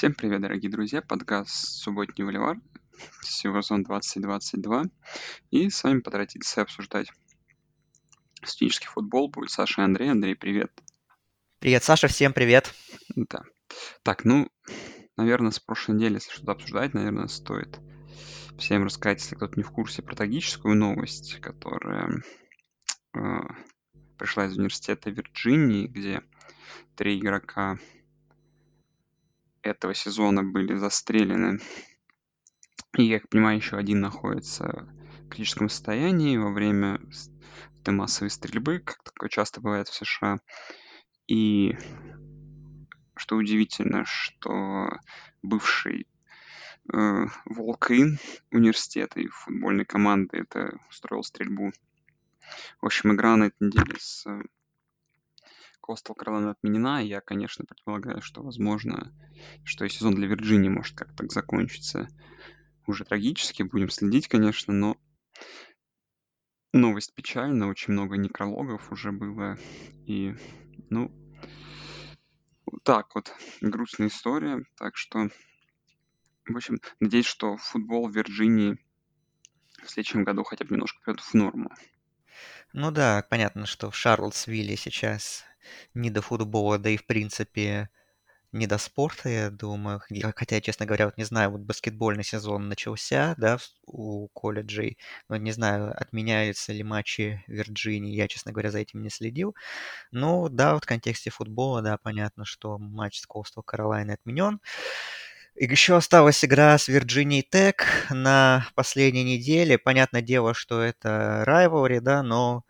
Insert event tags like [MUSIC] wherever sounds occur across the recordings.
Всем привет, дорогие друзья! Подкаст «Субботний Боливар», сезон 2022. И с вами по традиции обсуждать студенческий футбол будет Саша и Андрей. Андрей, привет! Привет, Саша, всем привет! Да. Так, ну, наверное, с прошлой недели, если что-то обсуждать, наверное, стоит всем рассказать, если кто-то не в курсе, про трагическую новость, которая э, пришла из университета Вирджинии, где три игрока этого сезона были застрелены. И, я понимаю, еще один находится в критическом состоянии во время этой массовой стрельбы, как такое часто бывает в США. И что удивительно, что бывший э, Волкин университета и футбольной команды это устроил стрельбу. В общем, игра на этой неделе с Coastal Carolina отменена, я, конечно, предполагаю, что, возможно, что и сезон для Вирджинии может как-то так закончиться уже трагически. Будем следить, конечно, но новость печальная, очень много некрологов уже было. И, ну, так вот, грустная история. Так что, в общем, надеюсь, что футбол в Вирджинии в следующем году хотя бы немножко придет в норму. Ну да, понятно, что в Шарлотсвилле сейчас не до футбола, да и в принципе не до спорта, я думаю. Хотя, честно говоря, вот не знаю, вот баскетбольный сезон начался, да, у колледжей. Но не знаю, отменяются ли матчи Вирджинии. Я, честно говоря, за этим не следил. Но да, вот в контексте футбола, да, понятно, что матч с Coastal Carolina отменен. И еще осталась игра с Virginia Tech на последней неделе. Понятное дело, что это rivalry, да, но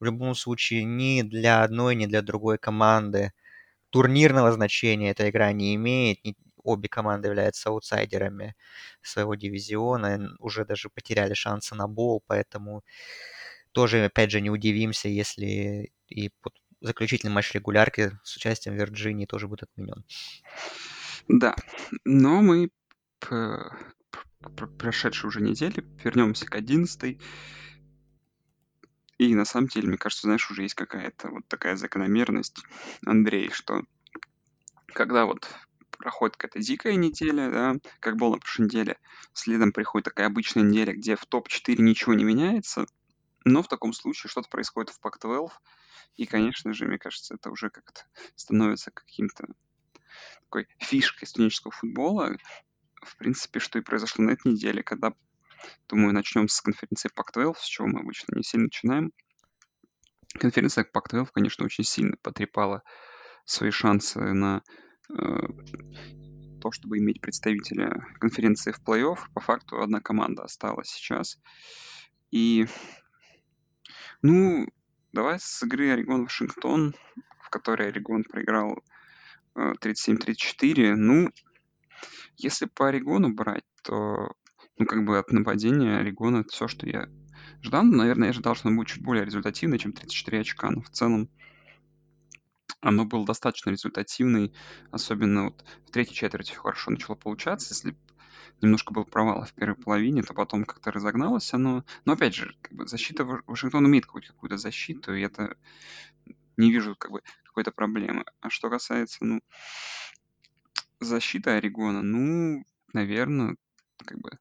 в любом случае ни для одной, ни для другой команды турнирного значения эта игра не имеет. Обе команды являются аутсайдерами своего дивизиона, уже даже потеряли шансы на бол, поэтому тоже, опять же, не удивимся, если и заключительный матч регулярки с участием Вирджинии тоже будет отменен. Да, но мы прошедшей уже недели вернемся к 11 и на самом деле, мне кажется, знаешь, уже есть какая-то вот такая закономерность, Андрей, что когда вот проходит какая-то дикая неделя, да, как было на прошлой неделе, следом приходит такая обычная неделя, где в топ-4 ничего не меняется, но в таком случае что-то происходит в Pac-12, и, конечно же, мне кажется, это уже как-то становится каким-то такой фишкой студенческого футбола, в принципе, что и произошло на этой неделе, когда Думаю, начнем с конференции Pac-12, с чего мы обычно не сильно начинаем. Конференция Pac-12, конечно, очень сильно потрепала свои шансы на э, то, чтобы иметь представителя конференции в плей-офф. По факту одна команда осталась сейчас. И, ну, давай с игры Орегон-Вашингтон, в которой Орегон проиграл э, 37-34. Ну, если по Орегону брать, то ну, как бы от нападения Орегона это все, что я ждал. Наверное, я ожидал, что оно будет чуть более результативное, чем 34 очка, но в целом оно было достаточно результативной, особенно вот в третьей четверти хорошо начало получаться. Если немножко был провал в первой половине, то потом как-то разогналось оно. Но опять же, как бы защита Вашингтона имеет какую-то, какую-то защиту, и это не вижу как бы какой-то проблемы. А что касается, ну, защиты Орегона, ну, наверное, как бы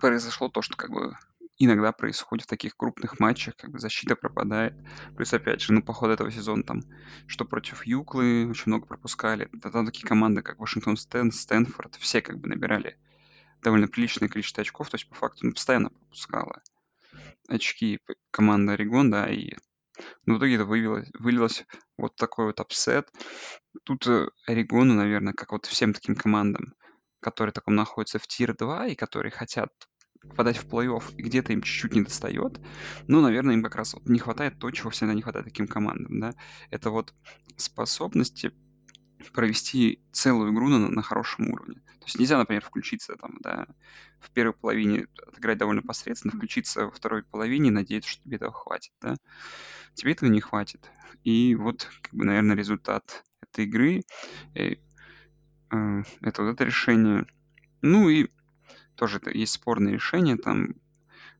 произошло то, что как бы иногда происходит в таких крупных матчах, как бы защита пропадает. Плюс, опять же, ну, по ходу этого сезона там, что против Юклы очень много пропускали. Да, там такие команды, как Вашингтон Стэн, Стэнфорд, все как бы набирали довольно приличное количество очков, то есть по факту ну, постоянно пропускала очки команда Орегон, да, и ну, в итоге это вылилось, вылилось вот такой вот upset. Тут э, Орегону, наверное, как вот всем таким командам, которые таком находятся в tier-2 и которые хотят попадать в плей-офф, и где-то им чуть-чуть не достает, ну, наверное, им как раз вот не хватает то, чего всегда не хватает таким командам, да, это вот способности провести целую игру на, на хорошем уровне. То есть нельзя, например, включиться там, да, в первой половине отыграть довольно посредственно, включиться во второй половине и надеяться, что тебе этого хватит, да. Тебе этого не хватит. И вот, как бы, наверное, результат этой игры. Э, Э, это вот это решение. Ну и тоже есть спорные решения, там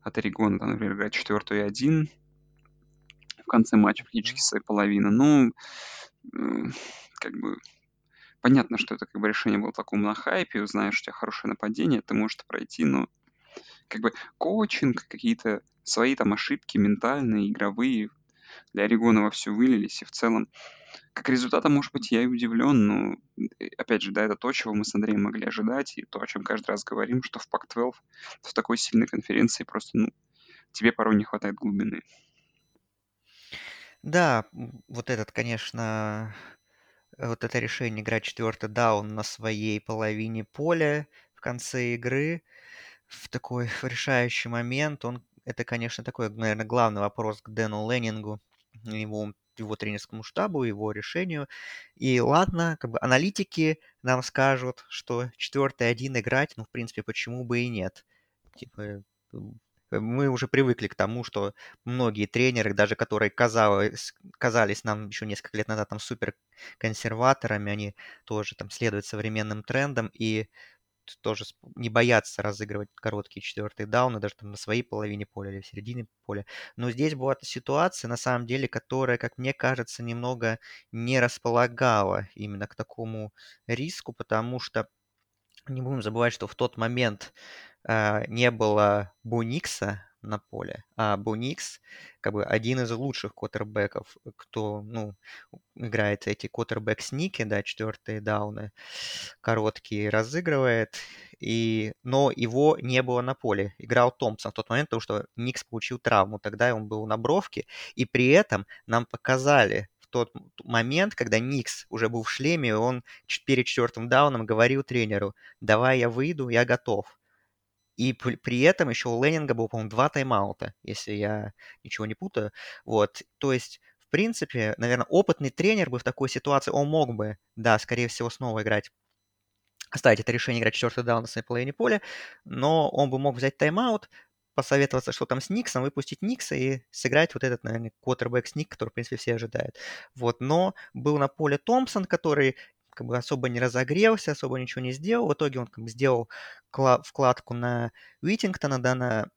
от Орегона, там, например, играть четвертую и один в конце матча практически своей половины. Ну, как бы понятно, что это как бы решение было таком на хайпе, знаешь, у тебя хорошее нападение, ты можешь пройти, но как бы коучинг, какие-то свои там ошибки ментальные, игровые для Орегона во все вылились, и в целом как результата, может быть, я и удивлен, но, э, опять же, да, это то, чего мы с Андреем могли ожидать, и то, о чем каждый раз говорим, что в Пак-12, в такой сильной конференции просто, ну, тебе порой не хватает глубины. Да, вот этот, конечно, вот это решение играть четвертый даун на своей половине поля в конце игры в такой [LAUGHS] решающий момент, он, это, конечно, такой, наверное, главный вопрос к Дэну Леннингу, его его тренерскому штабу, его решению. И ладно, как бы аналитики нам скажут, что четвертый один играть, ну, в принципе, почему бы и нет. Типа, мы уже привыкли к тому, что многие тренеры, даже которые казалось, казались нам еще несколько лет назад там супер консерваторами, они тоже там следуют современным трендам и тоже не боятся разыгрывать короткие четвертые дауны, даже там на своей половине поля или в середине поля. Но здесь была ситуация, на самом деле, которая, как мне кажется, немного не располагала именно к такому риску, потому что не будем забывать, что в тот момент э, не было Буникса, на поле. А Буникс, как бы один из лучших квотербеков, кто, ну, играет эти квотербек-сники, да, четвертые дауны, короткие, разыгрывает. И, но его не было на поле. Играл Томпсон в тот момент, потому что Никс получил травму. Тогда он был на бровке. И при этом нам показали тот момент, когда Никс уже был в шлеме, он перед четвертым дауном говорил тренеру, давай я выйду, я готов. И при этом еще у Леннинга было, по-моему, два тайм-аута, если я ничего не путаю. Вот, то есть, в принципе, наверное, опытный тренер бы в такой ситуации, он мог бы, да, скорее всего, снова играть оставить это решение играть четвертый даун на своей половине поля, но он бы мог взять тайм-аут, посоветоваться, что там с Никсом, выпустить Никса и сыграть вот этот, наверное, квотербек Ник, который, в принципе, все ожидают. Вот, но был на поле Томпсон, который как бы особо не разогрелся, особо ничего не сделал. В итоге он как бы сделал вкладку на Уитингтона, да, на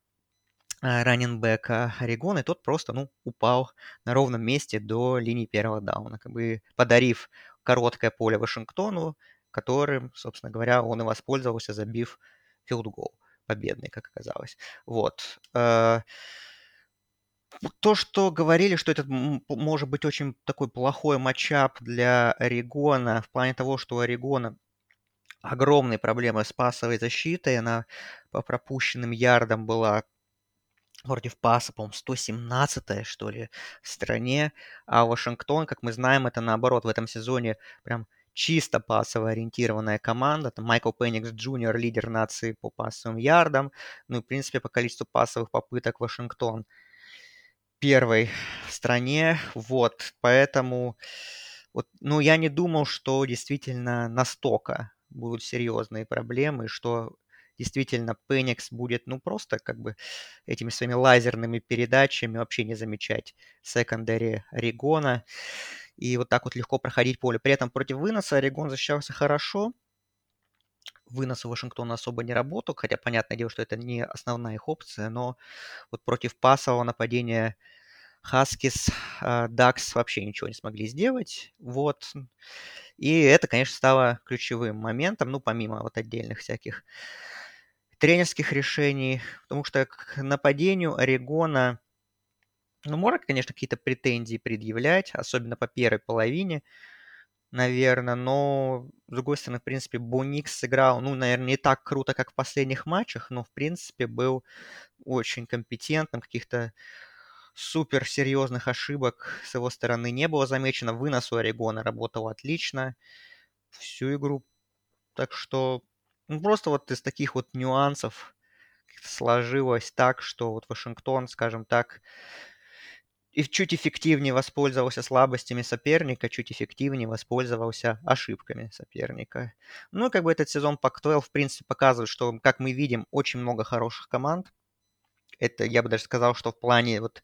а, running back а Орегона, и тот просто, ну, упал на ровном месте до линии первого дауна, как бы подарив короткое поле Вашингтону, которым, собственно говоря, он и воспользовался, забив field goal победный, как оказалось. Вот. То, что говорили, что это может быть очень такой плохой матчап для Орегона, в плане того, что у Орегона огромные проблемы с пасовой защитой, она по пропущенным ярдам была против паса, по-моему, 117 что ли, в стране, а Вашингтон, как мы знаем, это наоборот в этом сезоне прям чисто пасово ориентированная команда. Там Майкл Пенникс Джуниор, лидер нации по пасовым ярдам. Ну и, в принципе, по количеству пасовых попыток Вашингтон – первой стране, вот, поэтому, вот, ну, я не думал, что действительно настолько будут серьезные проблемы, что действительно Пеникс будет, ну, просто как бы этими своими лазерными передачами вообще не замечать секондаре Орегона и вот так вот легко проходить поле. При этом против выноса Орегон защищался хорошо, вынос Вашингтона особо не работал, хотя понятное дело, что это не основная их опция, но вот против пасового нападения Хаскис, Дакс вообще ничего не смогли сделать. Вот. И это, конечно, стало ключевым моментом, ну, помимо вот отдельных всяких тренерских решений, потому что к нападению Орегона, ну, можно, конечно, какие-то претензии предъявлять, особенно по первой половине, наверное, но, с другой стороны, в принципе, Буникс сыграл, ну, наверное, не так круто, как в последних матчах, но, в принципе, был очень компетентным, каких-то супер серьезных ошибок с его стороны не было замечено. Вынос у Орегона работал отлично всю игру. Так что ну, просто вот из таких вот нюансов сложилось так, что вот Вашингтон, скажем так, и чуть эффективнее воспользовался слабостями соперника, чуть эффективнее воспользовался ошибками соперника. Ну, как бы этот сезон Пак-12, в принципе, показывает, что, как мы видим, очень много хороших команд. Это, я бы даже сказал, что в плане вот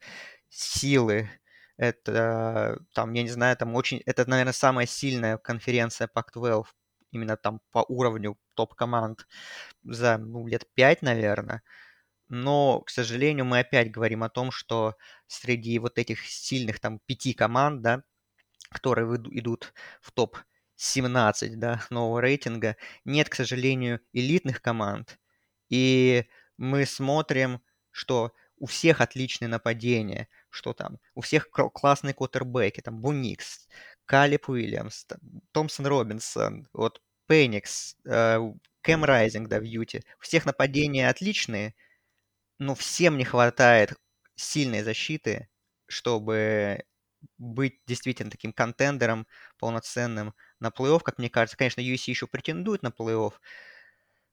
силы, это там, я не знаю, там очень, это, наверное, самая сильная конференция Pac-12, именно там по уровню топ-команд за ну, лет 5, наверное. Но, к сожалению, мы опять говорим о том, что среди вот этих сильных там пяти команд, да, которые идут в топ 17, да, [LAUGHS] нового рейтинга. Нет, к сожалению, элитных команд. И мы смотрим, что у всех отличные нападения, что там у всех классные квотербеки, там Буникс, Калип Уильямс, Томпсон Робинсон, вот Пеникс, э, Кэм Райзинг, да, в Юте. У всех нападения отличные, но всем не хватает сильной защиты, чтобы быть действительно таким контендером полноценным на плей-офф, как мне кажется. Конечно, USC еще претендует на плей-офф,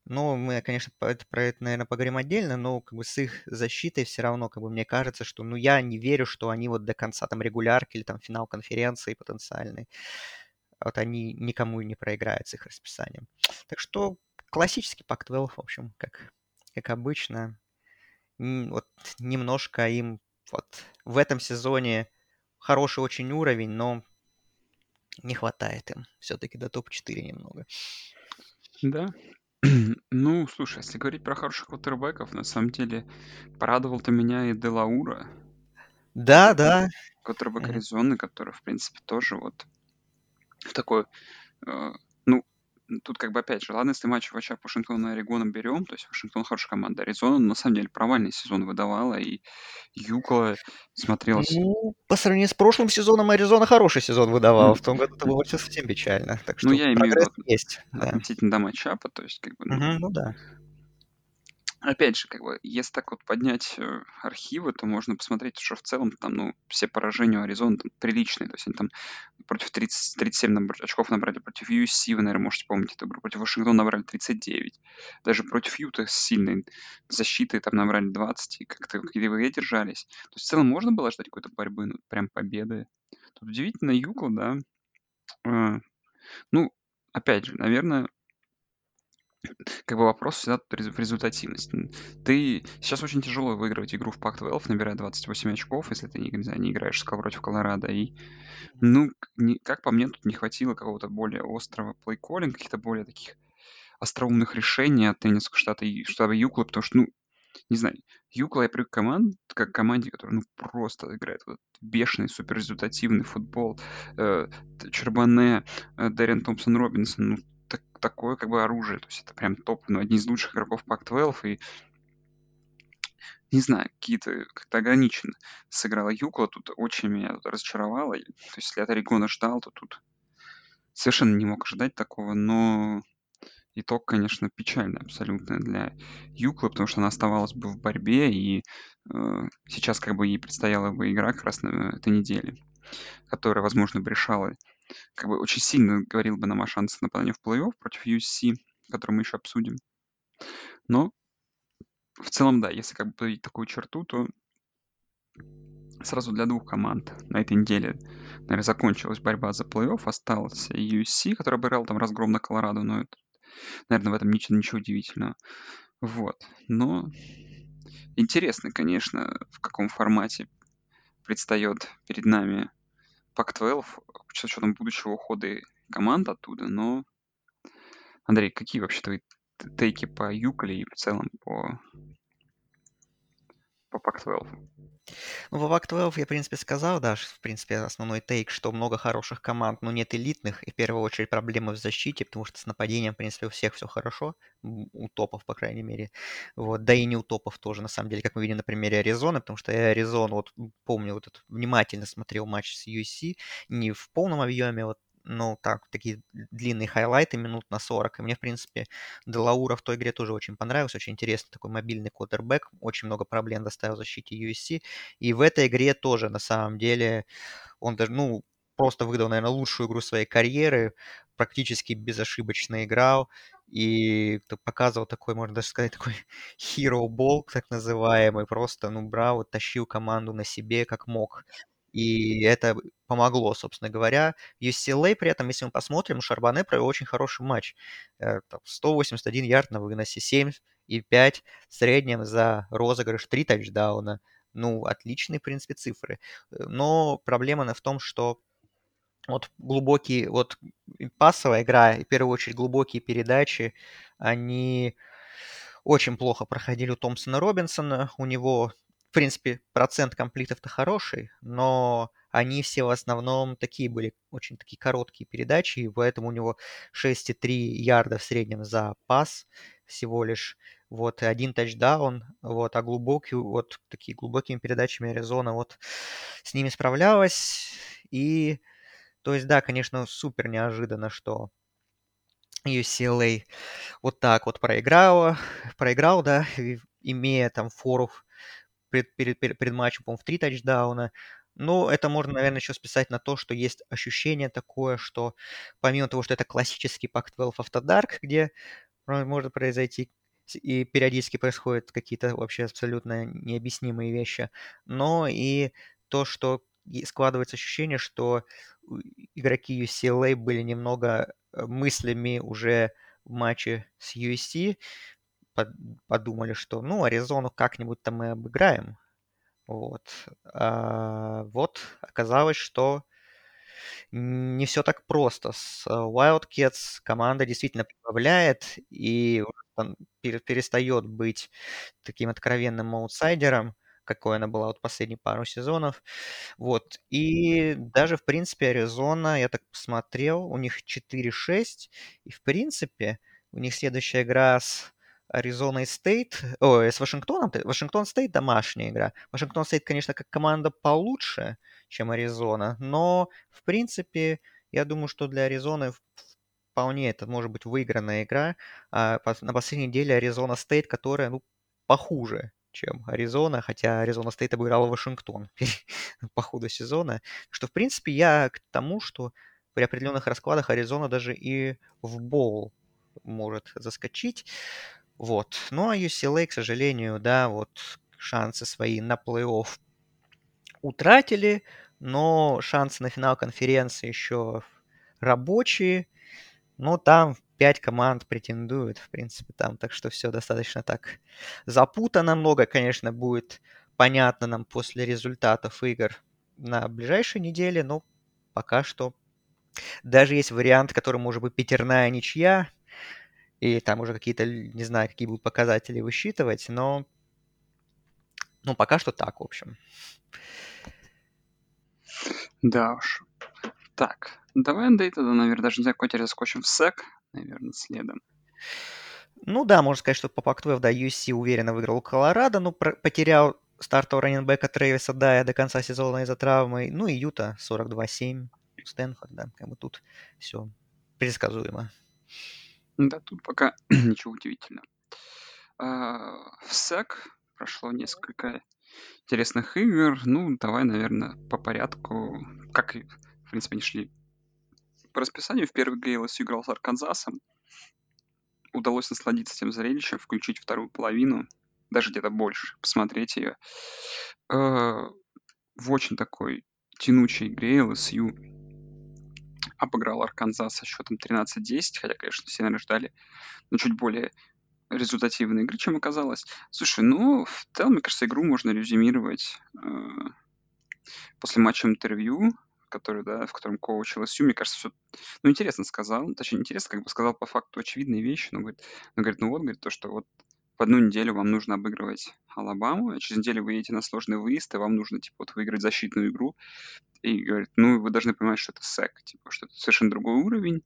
но мы, конечно, про это, наверное, поговорим отдельно, но как бы с их защитой все равно, как бы мне кажется, что, ну, я не верю, что они вот до конца там регулярки или там финал конференции потенциальный, вот они никому не проиграют с их расписанием. Так что классический Пак-12, в общем, как, как обычно. Вот немножко им вот в этом сезоне хороший очень уровень, но не хватает им все-таки до топ-4 немного. Да. [CLEARS THROAT] Ну, слушай, если говорить про хороших квотербеков, на самом деле порадовал-то меня и Делаура. Да, да. Квотербек Аризоны, который, в принципе, тоже вот в такой э, тут как бы опять же, ладно, если матч Вача Вашингтона и Орегоном берем, то есть Вашингтон хорошая команда, Аризона на самом деле провальный сезон выдавала, и Юкла смотрелась... Ну, по сравнению с прошлым сезоном Аризона хороший сезон выдавал, в том году это было совсем печально, так ну, что я имею в виду есть. Да. относительно до матчапа, то есть как бы... Ну, Мгм, ну да. Опять же, как бы, если так вот поднять э, архивы, то можно посмотреть, что в целом там, ну, все поражения у Аризоны там приличные. То есть они там против 30, 37 набр- очков набрали, против USC, вы, наверное, можете помнить эту игру, против Вашингтона набрали 39. Даже против Юта с сильной защитой там набрали 20, и как-то игры держались. То есть в целом можно было ждать какой-то борьбы, ну, прям победы. Тут удивительно Юкла, да. Э, ну, опять же, наверное, как бы вопрос всегда в результативности. Ты сейчас очень тяжело выигрывать игру в Pac-12, набирая 28 очков, если ты не, не знаю, не играешь с против Колорадо. И, ну, не- как по мне, тут не хватило какого-то более острого плейколлинга, каких-то более таких остроумных решений от теннисского штата, и- штаба Юкла, потому что, ну, не знаю, Юкла я привык к команд, как к команде, которая, ну, просто играет вот бешеный, суперрезультативный футбол. Э, Чербане, э, Дэрин Томпсон Робинсон, ну, такое как бы оружие, то есть это прям топ, ну, одни из лучших игроков Pac-12, и не знаю, какие-то как-то ограниченно сыграла Юкла, тут очень меня тут разочаровало. То есть если от Орегона ждал, то тут совершенно не мог ожидать такого, но итог, конечно, печальный абсолютно для Юклы, потому что она оставалась бы в борьбе, и э, сейчас как бы ей предстояла бы игра как раз на этой неделе, которая, возможно, бы решала, как бы очень сильно говорил бы нам о шансах на в плей-офф против USC, который мы еще обсудим. Но в целом, да, если как бы подводить такую черту, то сразу для двух команд на этой неделе, наверное, закончилась борьба за плей-офф, остался USC, который обыграл там разгром на Колорадо, но это, наверное, в этом ничего, ничего удивительного. Вот. Но интересно, конечно, в каком формате предстает перед нами Pac-12 с учетом будущего ухода команд оттуда, но Андрей, какие вообще твои тейки по Юколе и в целом по, по Pac-12? Ну, по Pac-12 я, в принципе, сказал, да, в принципе, основной тейк, что много хороших команд, но нет элитных, и в первую очередь проблемы в защите, потому что с нападением, в принципе, у всех все хорошо, у топов, по крайней мере, вот, да и не у топов тоже, на самом деле, как мы видим на примере Аризоны, потому что я Аризону, вот, помню, вот этот, внимательно смотрел матч с USC, не в полном объеме, вот, ну, так, такие длинные хайлайты минут на 40. И мне, в принципе, Делаура в той игре тоже очень понравился. Очень интересный такой мобильный квотербек. Очень много проблем доставил в защите USC. И в этой игре тоже, на самом деле, он даже, ну, просто выдал, наверное, лучшую игру своей карьеры. Практически безошибочно играл. И показывал такой, можно даже сказать, такой [LAUGHS] hero ball, так называемый. Просто, ну, брал, тащил команду на себе как мог. И это помогло, собственно говоря. UCLA при этом, если мы посмотрим, Шарбане провел очень хороший матч. Э, там 181 ярд на выносе, 7 и 5 в среднем за розыгрыш, 3 тачдауна. Ну, отличные, в принципе, цифры. Э, Но проблема в том, что вот глубокие, вот пасовая игра, и в первую очередь глубокие передачи, они очень плохо проходили у Томпсона Робинсона. У него, в принципе, процент комплитов-то хороший, но они все в основном такие были, очень такие короткие передачи, и поэтому у него 6,3 ярда в среднем за пас всего лишь. Вот, и один тачдаун, вот, а глубокий, вот, такие глубокими передачами Аризона вот с ними справлялась. И, то есть, да, конечно, супер неожиданно, что UCLA вот так вот проиграла, проиграл, да, имея там фору перед, перед, перед, перед матчем, по-моему, в три тачдауна. Ну, это можно, наверное, еще списать на то, что есть ощущение такое, что помимо того, что это классический Pac-12 After Dark, где может произойти и периодически происходят какие-то вообще абсолютно необъяснимые вещи, но и то, что складывается ощущение, что игроки UCLA были немного э, мыслями уже в матче с USC, подумали, что ну, Аризону как-нибудь-то мы обыграем. Вот. А, вот оказалось, что не все так просто. С э, Wildcats команда действительно прибавляет и перестает быть таким откровенным аутсайдером, какой она была вот последние пару сезонов. Вот. И даже, в принципе, Аризона, я так посмотрел, у них 4-6, и, в принципе, у них следующая игра с Аризоной Стейт, ой, с Вашингтоном, Вашингтон Стейт домашняя игра. Вашингтон Стейт, конечно, как команда получше, чем Аризона, но, в принципе, я думаю, что для Аризоны вполне это может быть выигранная игра. А на последней неделе Аризона Стейт, которая, ну, похуже, чем Аризона, хотя Аризона Стейт обыграла Вашингтон [LAUGHS] по ходу сезона. Что, в принципе, я к тому, что при определенных раскладах Аризона даже и в bowl может заскочить. Вот. Ну, а UCLA, к сожалению, да, вот шансы свои на плей-офф утратили, но шансы на финал конференции еще рабочие. Ну, там пять команд претендуют, в принципе, там, так что все достаточно так запутано. Много, конечно, будет понятно нам после результатов игр на ближайшей неделе, но пока что даже есть вариант, который может быть пятерная ничья, и там уже какие-то, не знаю, какие будут показатели высчитывать, но ну, пока что так, в общем. Да уж. Так, давай, Андрей, тогда, наверное, даже не знаю, какой заскочим в сек, наверное, следом. Ну да, можно сказать, что по Пак-12, да, USC уверенно выиграл Колорадо, но потерял стартового раненбека Трэвиса Дая до конца сезона из-за травмы. Ну и Юта 42-7, Стэнфорд, да, как бы тут все предсказуемо. Да, тут пока [CLEARS THROAT] ничего удивительного. А, в СЭК прошло несколько интересных игр. Ну, давай, наверное, по порядку. Как, в принципе, они шли по расписанию. В игре LSU играл с Арканзасом. Удалось насладиться этим зрелищем, включить вторую половину, даже где-то больше, посмотреть ее. А, в очень такой тянучей игре LSU обыграл Арканзас со счетом 13-10, хотя, конечно, все, наверное, ждали ну, чуть более результативной игры, чем оказалось. Слушай, ну, в целом, мне кажется, игру можно резюмировать э, после матча интервью, который, да, в котором коуч ЛСЮ, мне кажется, все, ну, интересно сказал, точнее, интересно, как бы сказал по факту очевидные вещи, но говорит, но, говорит, ну вот, говорит, то, что вот в одну неделю вам нужно обыгрывать Алабаму, а через неделю вы едете на сложный выезд, и вам нужно, типа, вот выиграть защитную игру. И говорит, ну, вы должны понимать, что это сек, типа, что это совершенно другой уровень,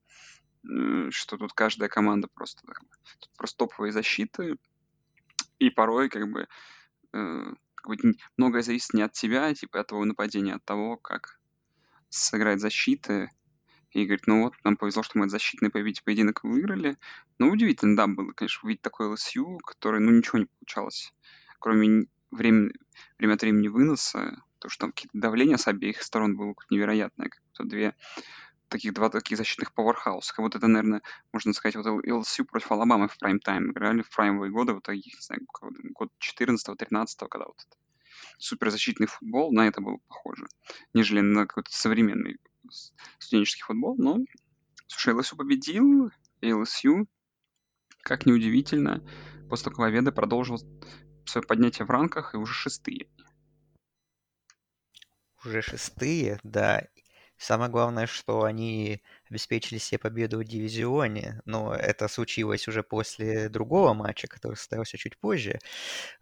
э, что тут каждая команда просто, тут просто топовые защиты, и порой, как бы, э, многое зависит не от тебя, типа, от твоего нападения, а от того, как сыграть защиты, и говорит, ну вот, нам повезло, что мы этот защитный поединок выиграли. Ну, удивительно, да, было, конечно, увидеть такой ЛСЮ, который, ну, ничего не получалось, кроме времени, время от времени выноса, то что там какие-то давления с обеих сторон было невероятное, как то две таких два таких защитных пауэрхауса. Как вот это, наверное, можно сказать, вот LSU против Алабамы в прайм-тайм играли в праймовые годы, вот таких, не знаю, год 14-13, когда вот это суперзащитный футбол, на это было похоже, нежели на какой-то современный студенческий футбол, но, слушай, LSU победил, и как неудивительно, после такого победы продолжил свое поднятие в ранках и уже шестые. Уже шестые, да. Самое главное, что они обеспечили себе победу в дивизионе, но это случилось уже после другого матча, который состоялся чуть позже.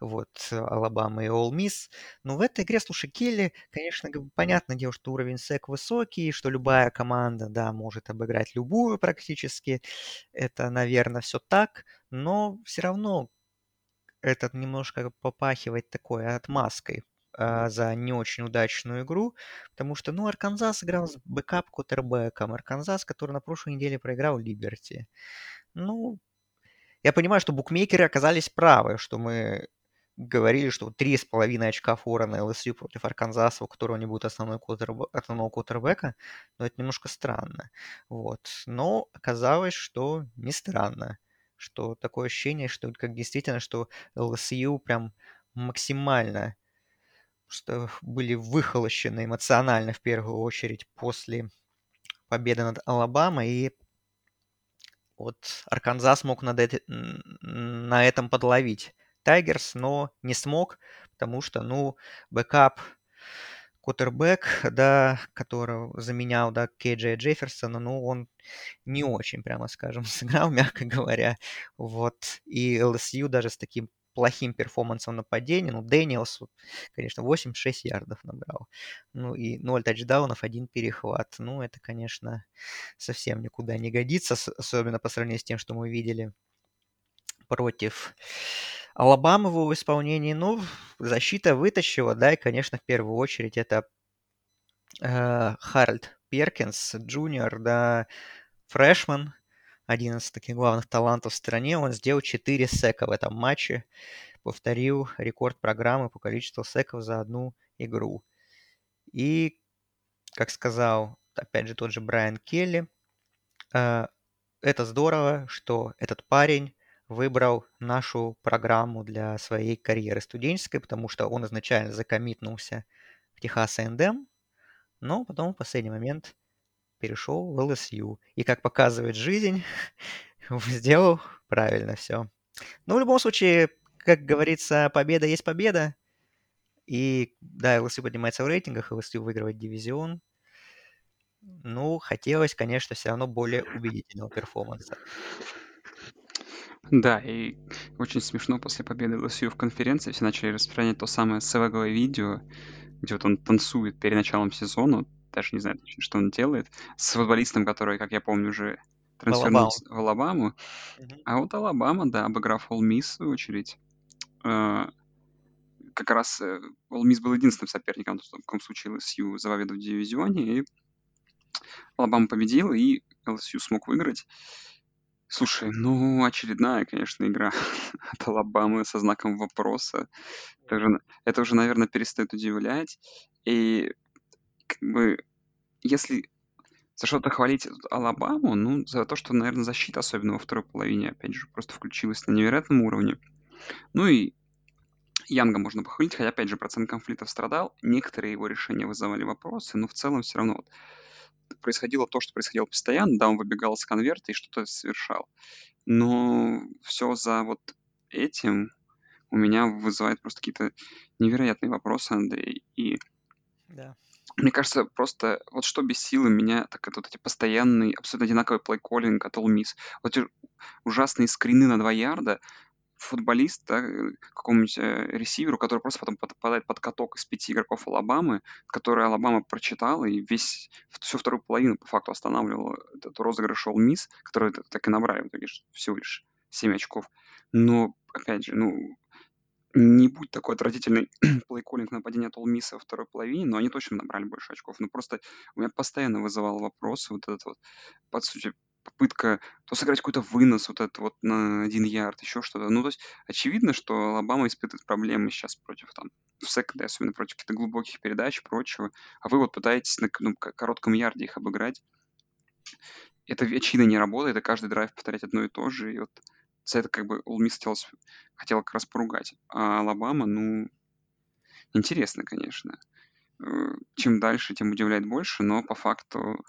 Вот, Алабама и Ол Мисс. Но в этой игре, слушай, Келли, конечно, понятное дело, что уровень сек высокий, что любая команда, да, может обыграть любую практически. Это, наверное, все так, но все равно этот немножко попахивает такой отмазкой а, за не очень удачную игру, потому что, ну, Арканзас играл с backup quarterback ом, Арканзас, который на прошлой неделе проиграл Либерти. Ну, я понимаю, что букмекеры оказались правы, что мы говорили, что три с половиной очка фора на LSU против Арканзаса, у которого не будет основной quarterb... основного quarterback а, но это немножко странно. Вот. Но оказалось, что не странно что такое ощущение, что как действительно, что LSU прям максимально что были выхолощены эмоционально в первую очередь после победы над Алабамой, и вот Арканзас смог над эти, на этом подловить Tigers, но не смог, потому что, ну, backup quarterback, да, которого заменял, да, Кей Джея Джефферсона, ну, он не очень, прямо скажем, [LAUGHS] сыграл, мягко говоря. Вот. И LSU даже с таким плохим перформансом нападения, ну, Дэниелс, конечно, 8-6 ярдов набрал. Ну, и 0 тачдаунов, один перехват. Ну, это, конечно, совсем никуда не годится, особенно по сравнению с тем, что мы видели против Алабамы в его исполнении, ну, защита вытащила, да, и, конечно, в первую очередь это э, Харольд Перкинс, junior, да, фрешман, один из таких главных талантов в стране. Он сделал 4 сека в этом матче, повторил рекорд программы по количеству секов за одну игру. И, как сказал, опять же, тот же Брайан Келли, э, это здорово, что этот парень выбрал нашу программу для своей карьеры студенческой, потому что он изначально закоммитнулся в Техас A&M, но потом в последний момент перешел в ЛСЮ. И как показывает жизнь, [LAUGHS] сделал правильно все. Но в любом случае, как говорится, победа есть победа. И да, ЛСЮ поднимается в рейтингах, ЛСЮ выигрывает дивизион. Ну, хотелось, конечно, все равно более убедительного перформанса. Да, и очень смешно после победы ЛСЮ в конференции все начали распространять то самое СВГовое видео, где вот он танцует перед началом сезона, даже не знаю точно, что он делает, с футболистом, который, как я помню, уже трансфернулся в Алабаму. Угу. А вот Алабама, да, обыграв Ол Мисс, в очередь, э, как раз э, Ол Мисс был единственным соперником, в таком случае ЛСЮ за победу в дивизионе, и Алабама победил, и ЛСЮ смог выиграть. Слушай, ну, очередная, конечно, игра [LAUGHS] от Алабамы со знаком вопроса. Это уже, это уже, наверное, перестает удивлять. И как бы, если за что-то хвалить Алабаму, ну, за то, что, наверное, защита, особенно во второй половине, опять же, просто включилась на невероятном уровне. Ну и Янга можно похвалить, хотя, опять же, процент конфликтов страдал. Некоторые его решения вызывали вопросы, но в целом все равно вот происходило то, что происходило постоянно, да, он выбегал с конверта и что-то совершал. Но все за вот этим у меня вызывает просто какие-то невероятные вопросы, Андрей. И да. Мне кажется, просто вот что бесило меня, так это вот эти постоянные, абсолютно одинаковый плейколлинг от All Miss. Вот эти ужасные скрины на 2 ярда, футболист, да, э, какому-нибудь э, ресиверу, который просто потом попадает под каток из пяти игроков Алабамы, который Алабама прочитала и весь, всю вторую половину по факту останавливала этот розыгрыш All Miss, который так и набрали в итоге всего лишь 7 очков. Но, опять же, ну, не будь такой отвратительный плейколлинг [CLEARS THROAT] нападения от Miss во второй половине, но они точно набрали больше очков. Но просто у меня постоянно вызывал вопрос вот этот вот, по сути, попытка то сыграть какой-то вынос вот этот вот на один ярд, еще что-то. Ну, то есть очевидно, что Алабама испытывает проблемы сейчас против там в секонде, особенно против каких-то глубоких передач и прочего, а вы вот пытаетесь на ну, коротком ярде их обыграть. Это очевидно не работает, и каждый драйв повторять одно и то же, и вот за это как бы All Miss хотелось, хотел как раз поругать. А Алабама, ну, интересно, конечно. Э, чем дальше, тем удивляет больше, но по факту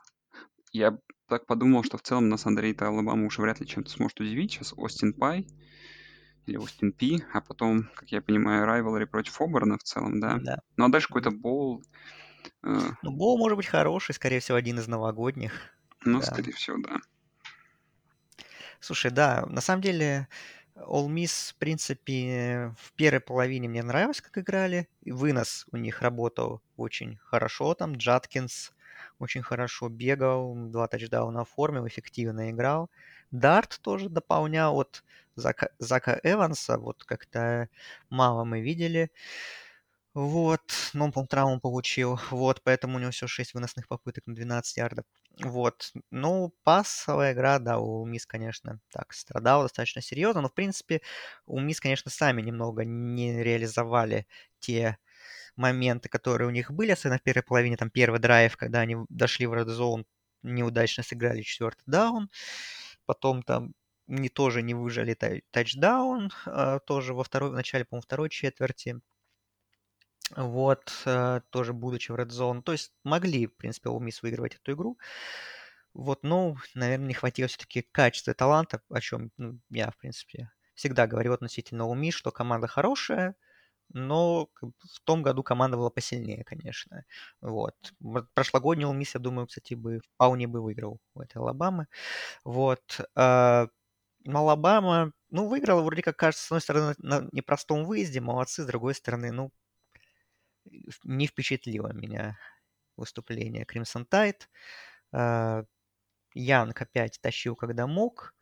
я так подумал, что в целом нас Андрей-то Алабама уже вряд ли чем-то сможет удивить. Сейчас Остин Пай или Остин Пи, а потом, как я понимаю, Райвелри против Оберна в целом, да? Да. Ну а дальше какой-то бол. Э, Ну, Боу может быть хороший, скорее всего, один из новогодних. ну, Да. скорее всего, да. Слушай, да, на самом деле All Miss, в принципе, в первой половине мне нравилось, как играли. И вынос у них работал очень хорошо. Там Джаткинс очень хорошо бегал, два тачдауна оформил, эффективно играл. Дарт тоже дополнял от Зака, Зака Эванса, вот как-то мало мы видели. Вот, но он, по-моему, травму получил. Вот, поэтому у него всего 6 выносных попыток на 12 ярдов. Вот. Ну, пасовая игра, да, у Мисс, конечно, так, страдала достаточно серьезно, но, в принципе, у Мисс, конечно, сами немного не реализовали те моменты, которые у них были, особенно в первой половине, там, первый драйв, когда они дошли в Red Zone, неудачно сыграли четвертый даун, потом там не тоже не выжили тай- тачдаун, а, тоже во второй, в начале, по-моему, второй четверти, вот, э, тоже будучи в Red Zone. То есть могли, в принципе, у Мисс выигрывать эту игру. Вот, ну, наверное, не хватило все-таки качества таланта, о чем ну, я, в принципе, всегда говорю относительно Уми, что команда хорошая, но в том году команда была посильнее, конечно. Вот. Прошлогодний Улмис, я думаю, кстати, бы вполне бы выиграл у этой Алабамы. Вот. а, Алабама, ну, выиграла вроде как, кажется, с одной стороны, на непростом выезде, молодцы, с другой стороны, ну, не впечатлило меня выступление Crimson Tide. А, Янг опять тащил, когда мог.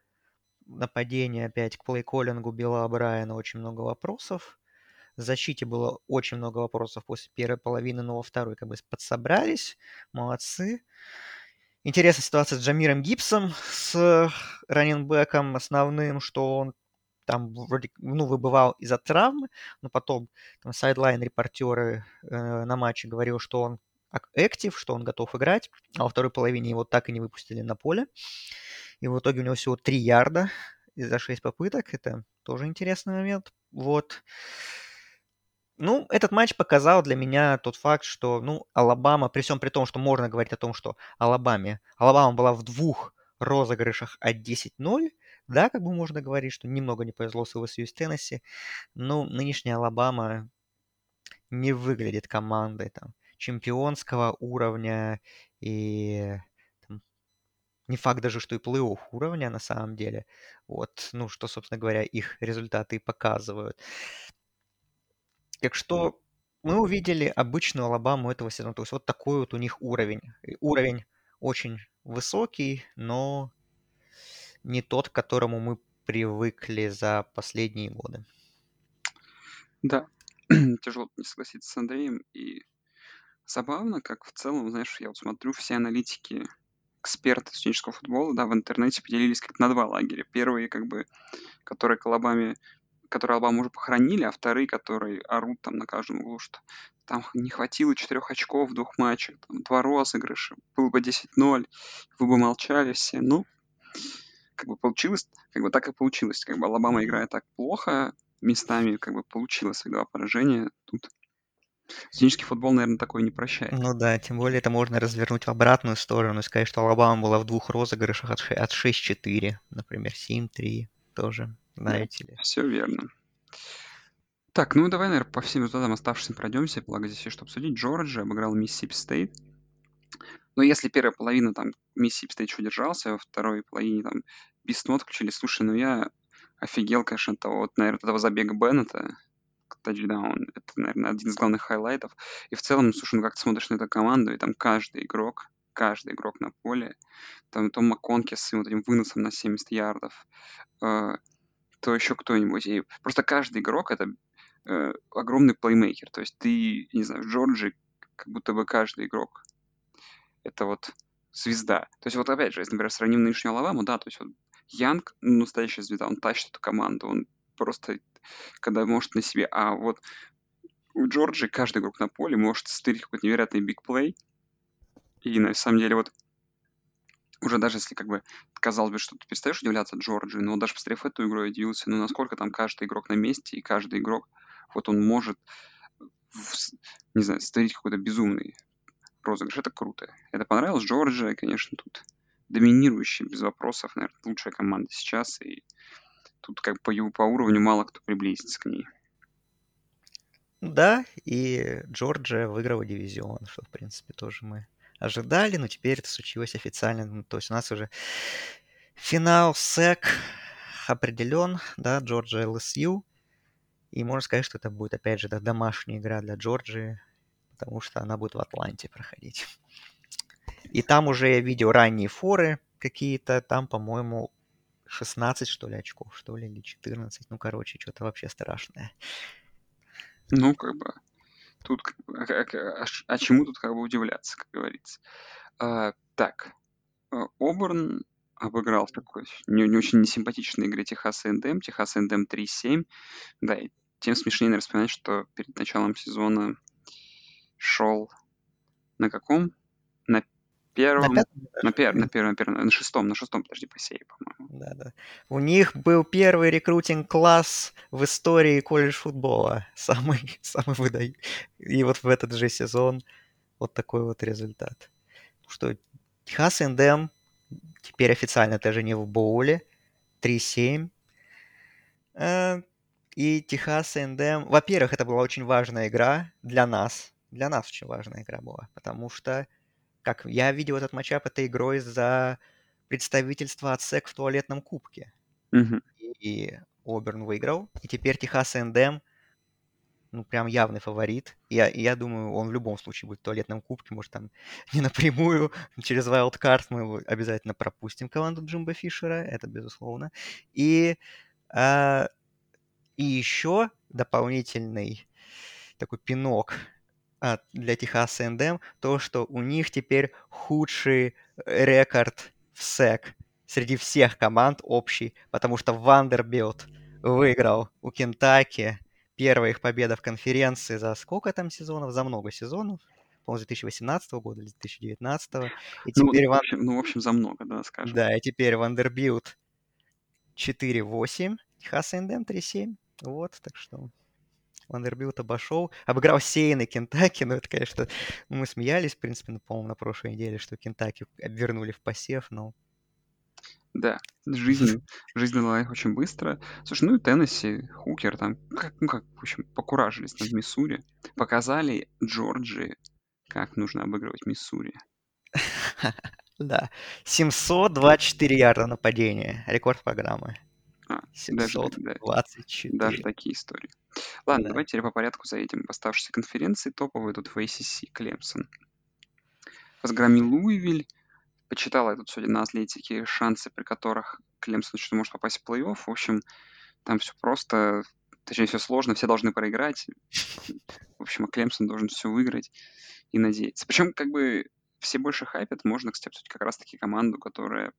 Нападение опять к плей-коллингу Билла Брайана очень много вопросов. В защите было очень много вопросов после первой половины, но во второй как бы подсобрались. Молодцы. Интересная ситуация с Джамиром Гибсом, с раненбеком основным, что он там вроде, ну, выбывал из-за травмы, но потом там сайдлайн-репортеры э, на матче говорил, что он актив, что он готов играть, а во второй половине его так и не выпустили на поле. И в итоге у него всего 3 ярда за 6 попыток. Это тоже интересный момент. Вот. Ну, этот матч показал для меня тот факт, что, ну, Алабама, при всем при том, что можно говорить о том, что Алабаме, Алабама была в двух розыгрышах от 10-0, да, как бы можно говорить, что немного не повезло с LSU и с Теннесси, но нынешняя Алабама не выглядит командой там чемпионского уровня и там, не факт даже, что и плей-офф уровня на самом деле. Вот, ну, что, собственно говоря, их результаты и показывают. Так что мы увидели обычную Алабаму этого сезона. То есть вот такой вот у них уровень. Уровень очень высокий, но не тот, к которому мы привыкли за последние годы. Да, [CLEARS THROAT] тяжело не согласиться с Андреем. И забавно, как в целом, знаешь, я вот смотрю, все аналитики, эксперты студенческого футбола, да, в интернете поделились как на два лагеря. Первые, как бы, которые к Алабаме, которые Алабаму уже похоронили, а вторые, которые орут там на каждом углу, что там не хватило четырех очков в двух матчах, там два розыгрыша, было бы 10-0, вы бы молчали все. Ну, как бы получилось, как бы так и получилось. Как бы Алабама играет так плохо, местами как бы получила свои два поражения. Тут студенческий футбол, наверное, такое не прощает. Ну да, тем более это можно развернуть в обратную сторону и сказать, что Алабама была в двух розыгрышах от, ше- от 6-4, например, 7-3 тоже, знаете ли. Все верно. Так, ну давай, наверное, по всем результатам оставшимся пройдемся, благо здесь есть что обсудить. Джорджия обыграл Миссисипи Стейт. Но если первая половина там Миссисипи Стейт еще держался, во второй половине там Беннета включили. Слушай, ну я офигел, конечно, от того, вот, наверное, этого забега Беннета, тачдаун. Это, наверное, один из главных хайлайтов. И в целом, слушай, ну как ты смотришь на эту команду, и там каждый игрок, каждый игрок на поле, там то МакКонки с вот этим выносом на 70 ярдов, э, то еще кто-нибудь. И просто каждый игрок — это э, огромный плеймейкер. То есть ты, не знаю, в Джорджии как будто бы каждый игрок — это вот звезда. То есть вот опять же, если, например, сравним нынешнюю Алабаму, да, то есть вот Янг ну, настоящая звезда, он тащит эту команду, он просто когда может на себе. А вот у Джорджии каждый игрок на поле может стырить какой-то невероятный бигплей. И на самом деле вот уже даже если как бы казалось бы, что ты перестаешь удивляться Джорджии, но даже посмотрев эту игру, я удивился, ну насколько там каждый игрок на месте, и каждый игрок, вот он может, не знаю, стырить какой-то безумный розыгрыш. Это круто. Это понравилось Джорджия, конечно, тут доминирующая, без вопросов, наверное, лучшая команда сейчас, и тут как по, по уровню мало кто приблизится к ней. Да, и Джорджия выиграла дивизион, что, в принципе, тоже мы ожидали, но теперь это случилось официально. Ну, то есть у нас уже финал СЭК определен, да, Джорджия ЛСЮ. И можно сказать, что это будет, опять же, да, домашняя игра для Джорджии, потому что она будет в Атланте проходить. И там уже я видел ранние форы какие-то, там, по-моему, 16, что ли, очков, что ли, или 14. Ну, короче, что-то вообще страшное. Ну, как бы, тут, как а, а, а, а чему тут как бы удивляться, как говорится. А, так, а, Оберн обыграл в такой не, не очень несимпатичной игре Техас Эндем, Техас Эндем 3-7. Да, и тем смешнее, наверное, вспоминать, что перед началом сезона шел на каком? На первом, На пятом на, пер, на первом, на первом, на шестом, на шестом, подожди, по сей, по-моему. Да, да. У них был первый рекрутинг-класс в истории колледж футбола. [LAUGHS] Самый, самый выдай. И вот в этот же сезон вот такой вот результат. Что Техас Эндем теперь официально даже не в боуле. 3-7. Э, И Техас Эндем... Во-первых, это была очень важная игра для нас. Для нас очень важная игра была. Потому что, как я видел этот матчап, это игрой за представительство от СЭК в туалетном кубке. Мгм. И Оберн выиграл. И теперь Техас Эндем, ну, прям явный фаворит. Я, я думаю, он в любом случае будет в туалетном кубке. Может, там [LAUGHS] не напрямую, через wildcard мы обязательно пропустим команду Джимба Фишера. Это безусловно. И, а, и еще дополнительный такой пинок для Техаса Эндем, то, что у них теперь худший рекорд в SEC среди всех команд общий, потому что Вандербилт выиграл у Кентаки. Первая их победа в конференции за сколько там сезонов? За много сезонов. По-моему, с 2018 года или с 2019. И Ну, теперь, ну, в общем, ну, в общем, за много, да, скажем. да, и теперь Вандербилт 4-8, Техас Эндем 3-7. Вот, так что Вандербилт обошел, обыграл Сейн Кентаки, но это, конечно, мы смеялись, в принципе, ну, по-моему, на прошлой неделе, что Кентаки вернули в посев, но Да, [LAUGHS] жизнь, жизнь дала их очень быстро. Слушай, ну и Теннесси, Хукер там, как, ну как, в общем, покуражились над Миссури. Показали Джорджии, как нужно обыгрывать Миссури. [LAUGHS] да, 724 ярда нападения, рекорд программы. А, даже, да, 724. даже такие истории. Ладно, Да. давайте теперь по порядку заедем в оставшиеся конференции. Топовые тут в ACC Клемсон. Разгромил Луивиль. Почитала я тут сегодня на Атлетике шансы, при которых Клемсон что может попасть в плей-офф. В общем, там все просто, точнее, все сложно, все должны проиграть. В общем, а Клемсон должен все выиграть и надеяться. Причем, как бы, все больше хайпят. Можно, кстати, обсудить как раз-таки команду, которая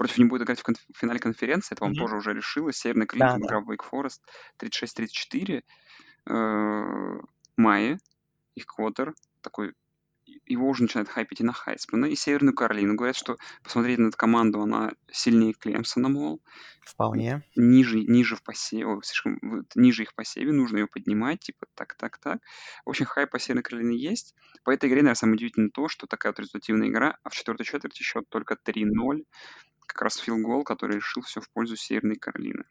против не будет играть в, конф- финале конференции. Это, вам Мгм. тоже уже решилось. Северный Крилин Да, да. играл в Wake Forest 36-34. Э, их квотер, такой его уже начинает хайпить и на Хайсмана, и Северную Каролину. Говорят, что посмотрите на эту команду, она сильнее Клемсона, мол, Вполне. ниже, ниже в посеве, ой, слишком ниже их посеве, нужно ее поднимать, типа так, так, так. В общем, хайп по Северной Каролине есть. По этой игре, наверное, самое удивительное то, что такая вот результативная игра, а в четвертой четверти счет только 3-0. Как раз филгол, который решил все в пользу Северной Каролины.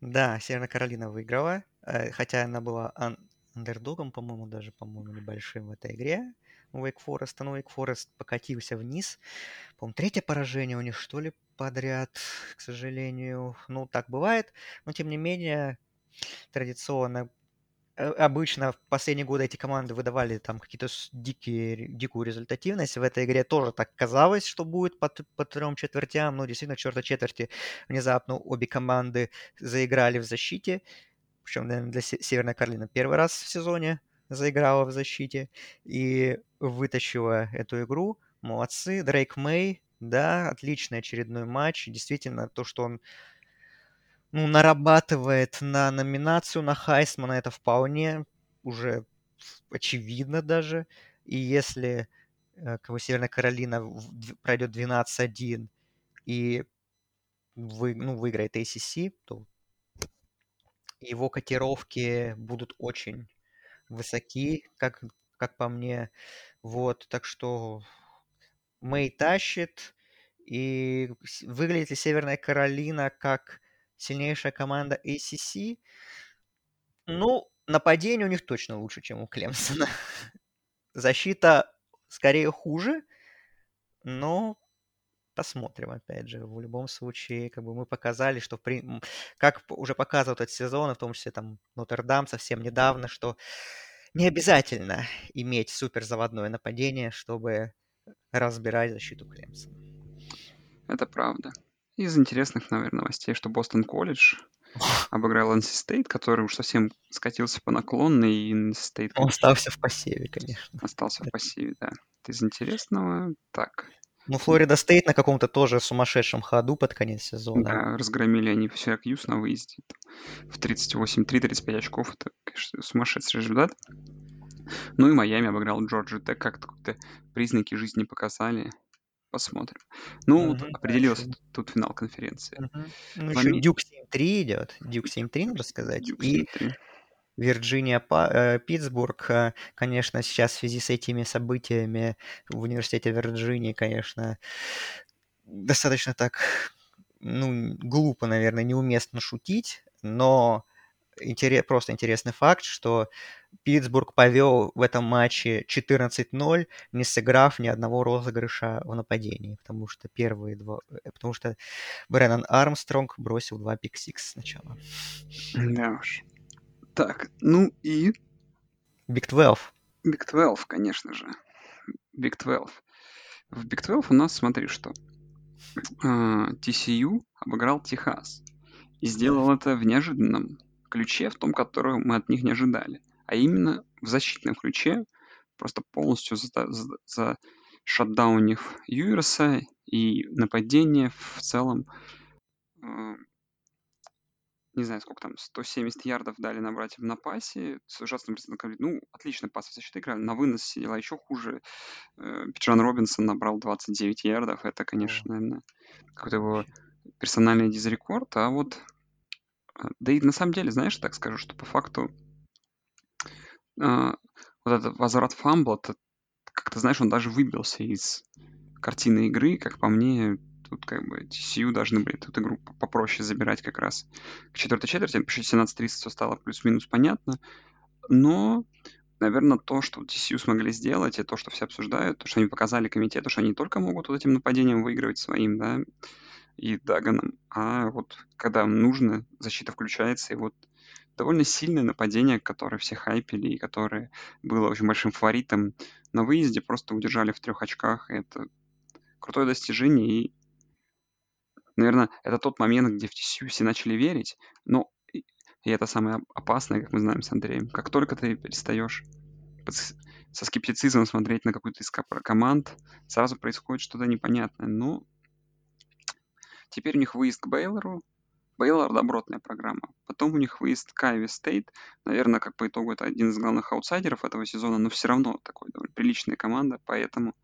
Да, Северная Каролина выиграла, э, хотя она была ан- андердогом, по-моему, даже, по-моему, небольшим в этой игре Wake Forest. Но Wake Forest покатился вниз. По-моему, третье поражение у них, что ли, подряд, к сожалению. Ну, так бывает. Но, тем не менее, традиционно обычно в последние годы эти команды выдавали там какие-то дикие, дикую результативность. В этой игре тоже так казалось, что будет по, по трем четвертям. Но действительно, в четвертой четверти внезапно обе команды заиграли в защите. Причем, наверное, для Се- Северной Каролины первый раз в сезоне заиграла в защите и вытащила эту игру. Молодцы. Дрейк Мэй, да, отличный очередной матч. Действительно, то, что он ну, нарабатывает на номинацию на Хайсмана, это вполне уже очевидно даже. И если э, кого Северная Каролина пройдет 12-1 и вы, ну, выиграет ACC, то его котировки будут очень высоки, как, как по мне. Вот, так что Мэй тащит. И выглядит ли Северная Каролина как сильнейшая команда ACC? Ну, нападение у них точно лучше, чем у Клемсона. [LAUGHS] Защита скорее хуже, но посмотрим, опять же. В любом случае, как бы мы показали, что, при... как уже показывают этот сезон, в том числе там Нотр-Дам совсем недавно, что не обязательно иметь суперзаводное нападение, чтобы разбирать защиту Клемсона. Это правда. Из интересных, наверное, новостей, что Бостон колледж обыграл NC State, который уж совсем скатился по наклонной, и NC State... Он остался в посеве, конечно. Остался в посеве, да. Это из интересного. Так. Ну, Флорида Стейт на каком-то тоже сумасшедшем ходу под конец сезона. Да, разгромили они Сиракьюз на выезде. В 38-3-35 очков. Это, конечно, сумасшедший результат. Ну и Майами обыграл Джорджию Тек. Как-то признаки жизни показали. Посмотрим. Ну, угу, определился тут, тут финал конференции. Угу. Ну, еще Ами... Дюк 7-3 идет. Дюк 7-3, надо сказать. 7-3. И Вирджиния, э, Питтсбург, э, конечно, сейчас в связи с этими событиями в университете Вирджинии, конечно, достаточно так, ну, глупо, наверное, неуместно шутить, но интерес, просто интересный факт, что Питтсбург повел в этом матче 14-0, не сыграв ни одного розыгрыша в нападении, потому что первые два... Э, потому что Брэннон Армстронг бросил два пик-сикс сначала. Да уж. Так, ну и... Big 12. Big 12, конечно же. Big 12. В Big 12 у нас, смотри, что. TCU а, обыграл Техас. И сделал это в неожиданном ключе, в том, который мы от них не ожидали а именно в защитном ключе, просто полностью за, за, за шатдаунив Юерса и нападение в целом, э, не знаю, сколько там, 170 ярдов дали набрать в напасе, с ужасным ну, отлично пас в защиты играли, на вынос сидела еще хуже. Э, Пиджан Робинсон набрал 29 ярдов, это, конечно, наверное, какой-то его персональный дизрекорд, а вот да и на самом деле, знаешь, так скажу, что по факту а, вот этот возврат фамбла, это, как ты знаешь, он даже выбился из картины игры, как по мне, тут как бы TCU должны были эту игру попроще забирать как раз к четвертой четверти, 17-30 все стало плюс-минус понятно, но, наверное, то, что TCU смогли сделать, и то, что все обсуждают, то, что они показали комитету, что они только могут вот этим нападением выигрывать своим, да, и Даганом, а вот когда нужно, защита включается, и вот довольно сильное нападение, которое все хайпили и которое было очень большим фаворитом на выезде, просто удержали в трех очках. Это крутое достижение, и, наверное, это тот момент, где в TCU все начали верить, но и это самое опасное, как мы знаем с Андреем. Как только ты перестаешь со скептицизмом смотреть на какую-то из команд, сразу происходит что-то непонятное. Но теперь у них выезд к Бейлору, Бейлор добротная программа. Потом у них выезд к Айова Стейт. Наверное, как по итогу, это один из главных аутсайдеров этого сезона, но все равно такой довольно приличная команда, поэтому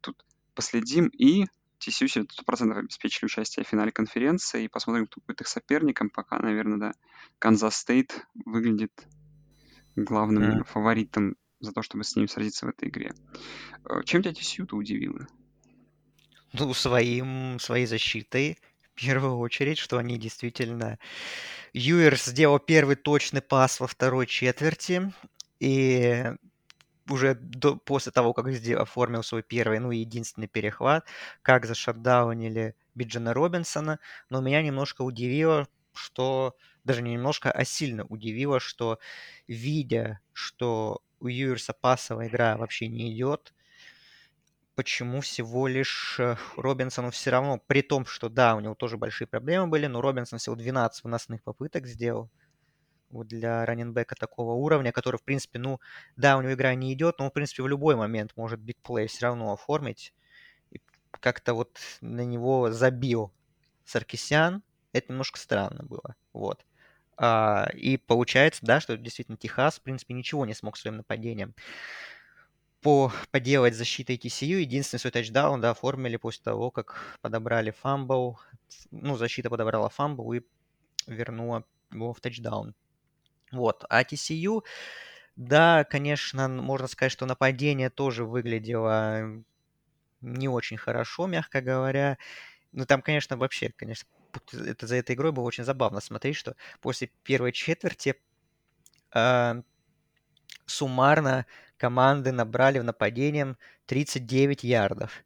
тут последим. И TCU 100% обеспечили участие в финале конференции, и посмотрим, кто будет их соперником. Пока, наверное, да, Канзас Стейт выглядит главным mm. фаворитом за то, чтобы с ним сразиться в этой игре. Э, чем тебя TCU-то удивило? Ну, своим, своей защитой первую очередь, что они действительно... Юерс сделал первый точный пас во второй четверти, и уже до, после того, как сделал, оформил свой первый, ну, единственный перехват, как зашатдаунили Биджана Робинсона, но меня немножко удивило, что, даже не немножко, а сильно удивило, что, видя, что у Юерса пасовая игра вообще не идет, почему всего лишь э, Робинсону все равно, при том, что да, у него тоже большие проблемы были, но Робинсон всего 12 выносных попыток сделал для раненбека такого уровня, который, в принципе, ну, да, у него игра не идет, но он, в принципе, в любой момент может бигплей все равно оформить. И как-то вот на него забил Саркисян. Это немножко странно было. Вот. А, и получается, да, что действительно Техас, в принципе, ничего не смог своим нападением по, поделать защитой TCU. Единственный свой тачдаун, да, оформили после того, как подобрали фамбл. Ну, защита подобрала фамбл и вернула его в тачдаун. Вот. А TCU, да, конечно, можно сказать, что нападение тоже выглядело не очень хорошо, мягко говоря. Ну, там, конечно, вообще, конечно, это за этой игрой было очень забавно смотреть, что после первой четверти а, суммарно команды набрали в нападении 39 ярдов.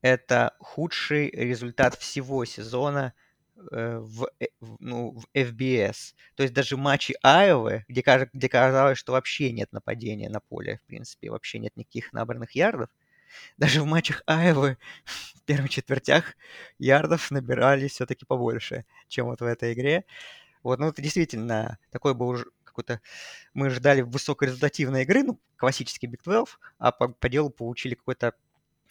Это худший результат всего сезона э, в, э, ну, в FBS. То есть даже матчи Айовы, где, где казалось, что вообще нет нападения на поле, в принципе, вообще нет никаких набранных ярдов, даже в матчах Айовы [LAUGHS] в первых четвертях ярдов набирали все-таки побольше, чем вот в этой игре. Вот, ну, это действительно такой был какой-то... Мы ждали высокорезультативной игры, ну, классический Big 12, а по, по делу получили какой-то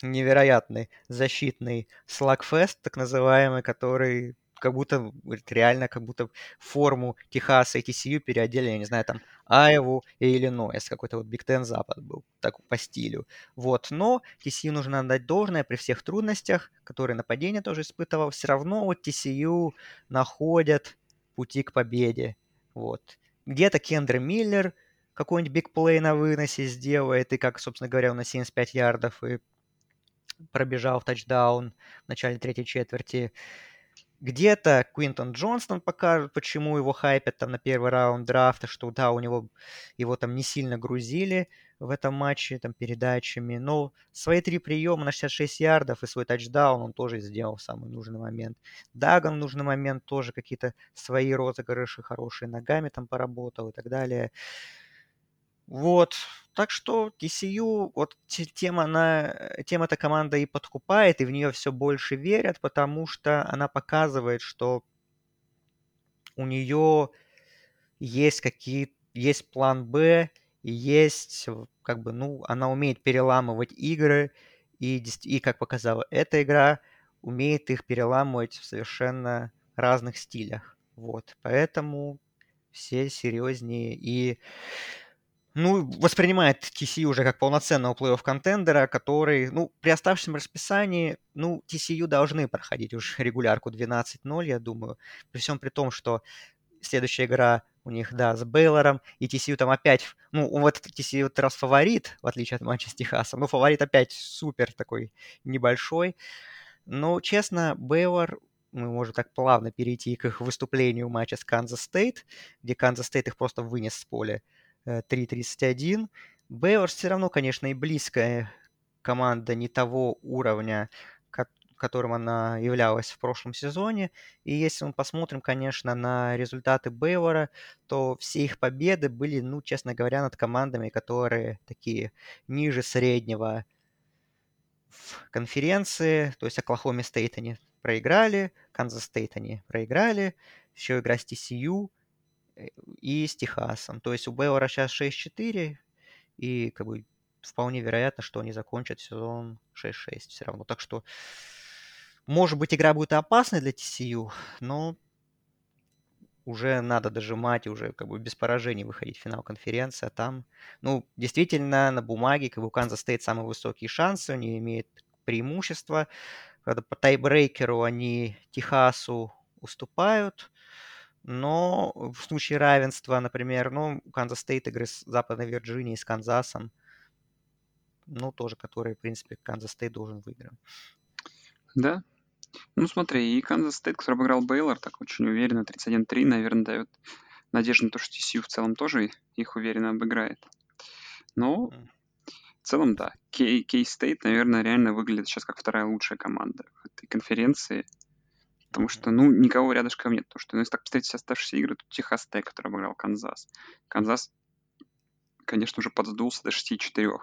невероятный защитный слagfest, так называемый, который как будто реально как будто форму Техаса и TCU переодели, я не знаю, там, Айву и Иллинойс, какой-то вот Биг Тен Запад был, так по стилю. Вот, но TCU нужно отдать должное при всех трудностях, которые нападение тоже испытывал, все равно вот TCU находят пути к победе. Вот. Где-то Кендра Миллер какой-нибудь бигплей на выносе сделает, и как, собственно говоря, он на 75 ярдов и пробежал в тачдаун в начале третьей четверти. Где-то Квинтон Джонстон покажет, почему его хайпят там на первый раунд драфта, что да, у него его там не сильно грузили в этом матче там передачами, но свои три приема на 66 ярдов и свой тачдаун он тоже сделал в самый нужный момент. Даган в нужный момент тоже какие-то свои розыгрыши хорошие ногами там поработал и так далее. Вот. Так что TCU, вот тема, она, тема эта команда и подкупает, и в нее все больше верят, потому что она показывает, что у нее есть какие есть план Б, есть, как бы, ну, она умеет переламывать игры, и, и как показала эта игра, умеет их переламывать в совершенно разных стилях. Вот, поэтому все серьезнее и ну, воспринимает TCU уже как полноценного плей-офф контендера, который, ну, при оставшемся расписании, ну, TCU должны проходить уже регулярку 12-0, я думаю. При всем при том, что следующая игра у них, да, с Бейлором, и TCU там опять, ну, вот TCU вот раз фаворит, в отличие от матча с Техасом, ну, фаворит опять супер такой небольшой. Но, честно, Бейлор, мы можем так плавно перейти к их выступлению в матче с Канзас Стейт, где Канзас Стейт их просто вынес с поля 3-31. Э, Бейлор все равно, конечно, и близко команда не того уровня, которым она являлась в прошлом сезоне. И если мы посмотрим, конечно, на результаты Бейлора, то все их победы были, ну, честно говоря, над командами, которые такие ниже среднего в конференции. То есть Оклахоме Стейт они проиграли, Канзас Стейт они проиграли, еще игра с TCU – Э, и с Техасом. То есть у Бейлора сейчас 6-4, и как бы вполне вероятно, что они закончат сезон 6-6 все равно. Так что, может быть, игра будет опасной для TCU, но уже надо дожимать, уже как бы без поражений выходить в финал конференции, а там, ну, действительно, на бумаге, как бы у Канзас Стейт самые высокие шансы, они имеют преимущество, когда по тайбрейкеру они Техасу уступают, но в случае равенства, например, ну, Канзас Стейт игры с Западной Вирджинией, с Канзасом, ну, тоже, который, в принципе, Канзас Стейт должен выиграть. Да. Ну, смотри, и Канзас Стейт, который обыграл Бейлор, так очень уверенно, 31-3, наверное, дает надежду на то, что TCU в целом тоже их уверенно обыграет. Но в целом, да, K-State, наверное, реально выглядит сейчас как вторая лучшая команда в этой конференции. Потому что, ну, никого рядышком нет. Потому что, ну, если так посмотреть все оставшиеся игры, тут Техас Тек, который обыграл Канзас. Канзас, конечно, уже подсдулся до 6-4.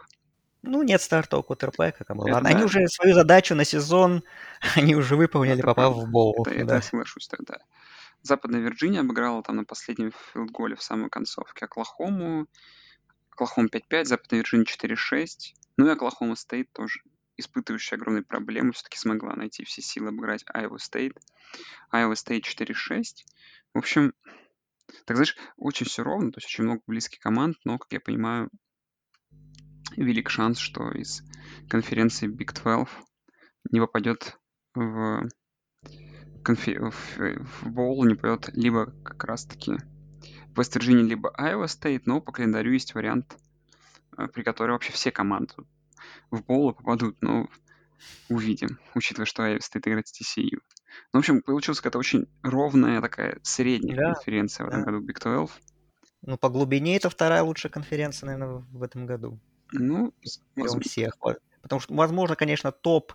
Ну, нет стартового квотербека. Как бы. Ладно, да. они уже свою задачу на сезон, [LAUGHS] они уже выполнили, это попав в боул. Это, да. это соглашусь тогда. Западная Вирджиния обыграла там на последнем филдголе в самой концовке Оклахому. Оклахома 5-5, Западная Вирджиния 4-6. Ну и Оклахома Стейт тоже испытывающая огромные проблемы, все-таки смогла найти все силы обыграть Iowa State. Iowa State 4-6. В общем, так знаешь, очень все ровно, то есть очень много близких команд, но, как я понимаю, велик шанс, что из конференции Big 12 не попадет в, конфи... в, в боул, не попадет либо как раз-таки Вест Вирджиния, либо Iowa State, но по календарю есть вариант, э, при котором вообще все команды в боулы попадут, но увидим, учитывая, что Айви стоит играть с TCU. Ну, в общем, получилась какая-то очень ровная такая средняя да, конференция в этом да. году Big 12. Ну, по глубине это вторая лучшая конференция, наверное, в этом году. Ну, Берем всех. Потому что, возможно, конечно, топ...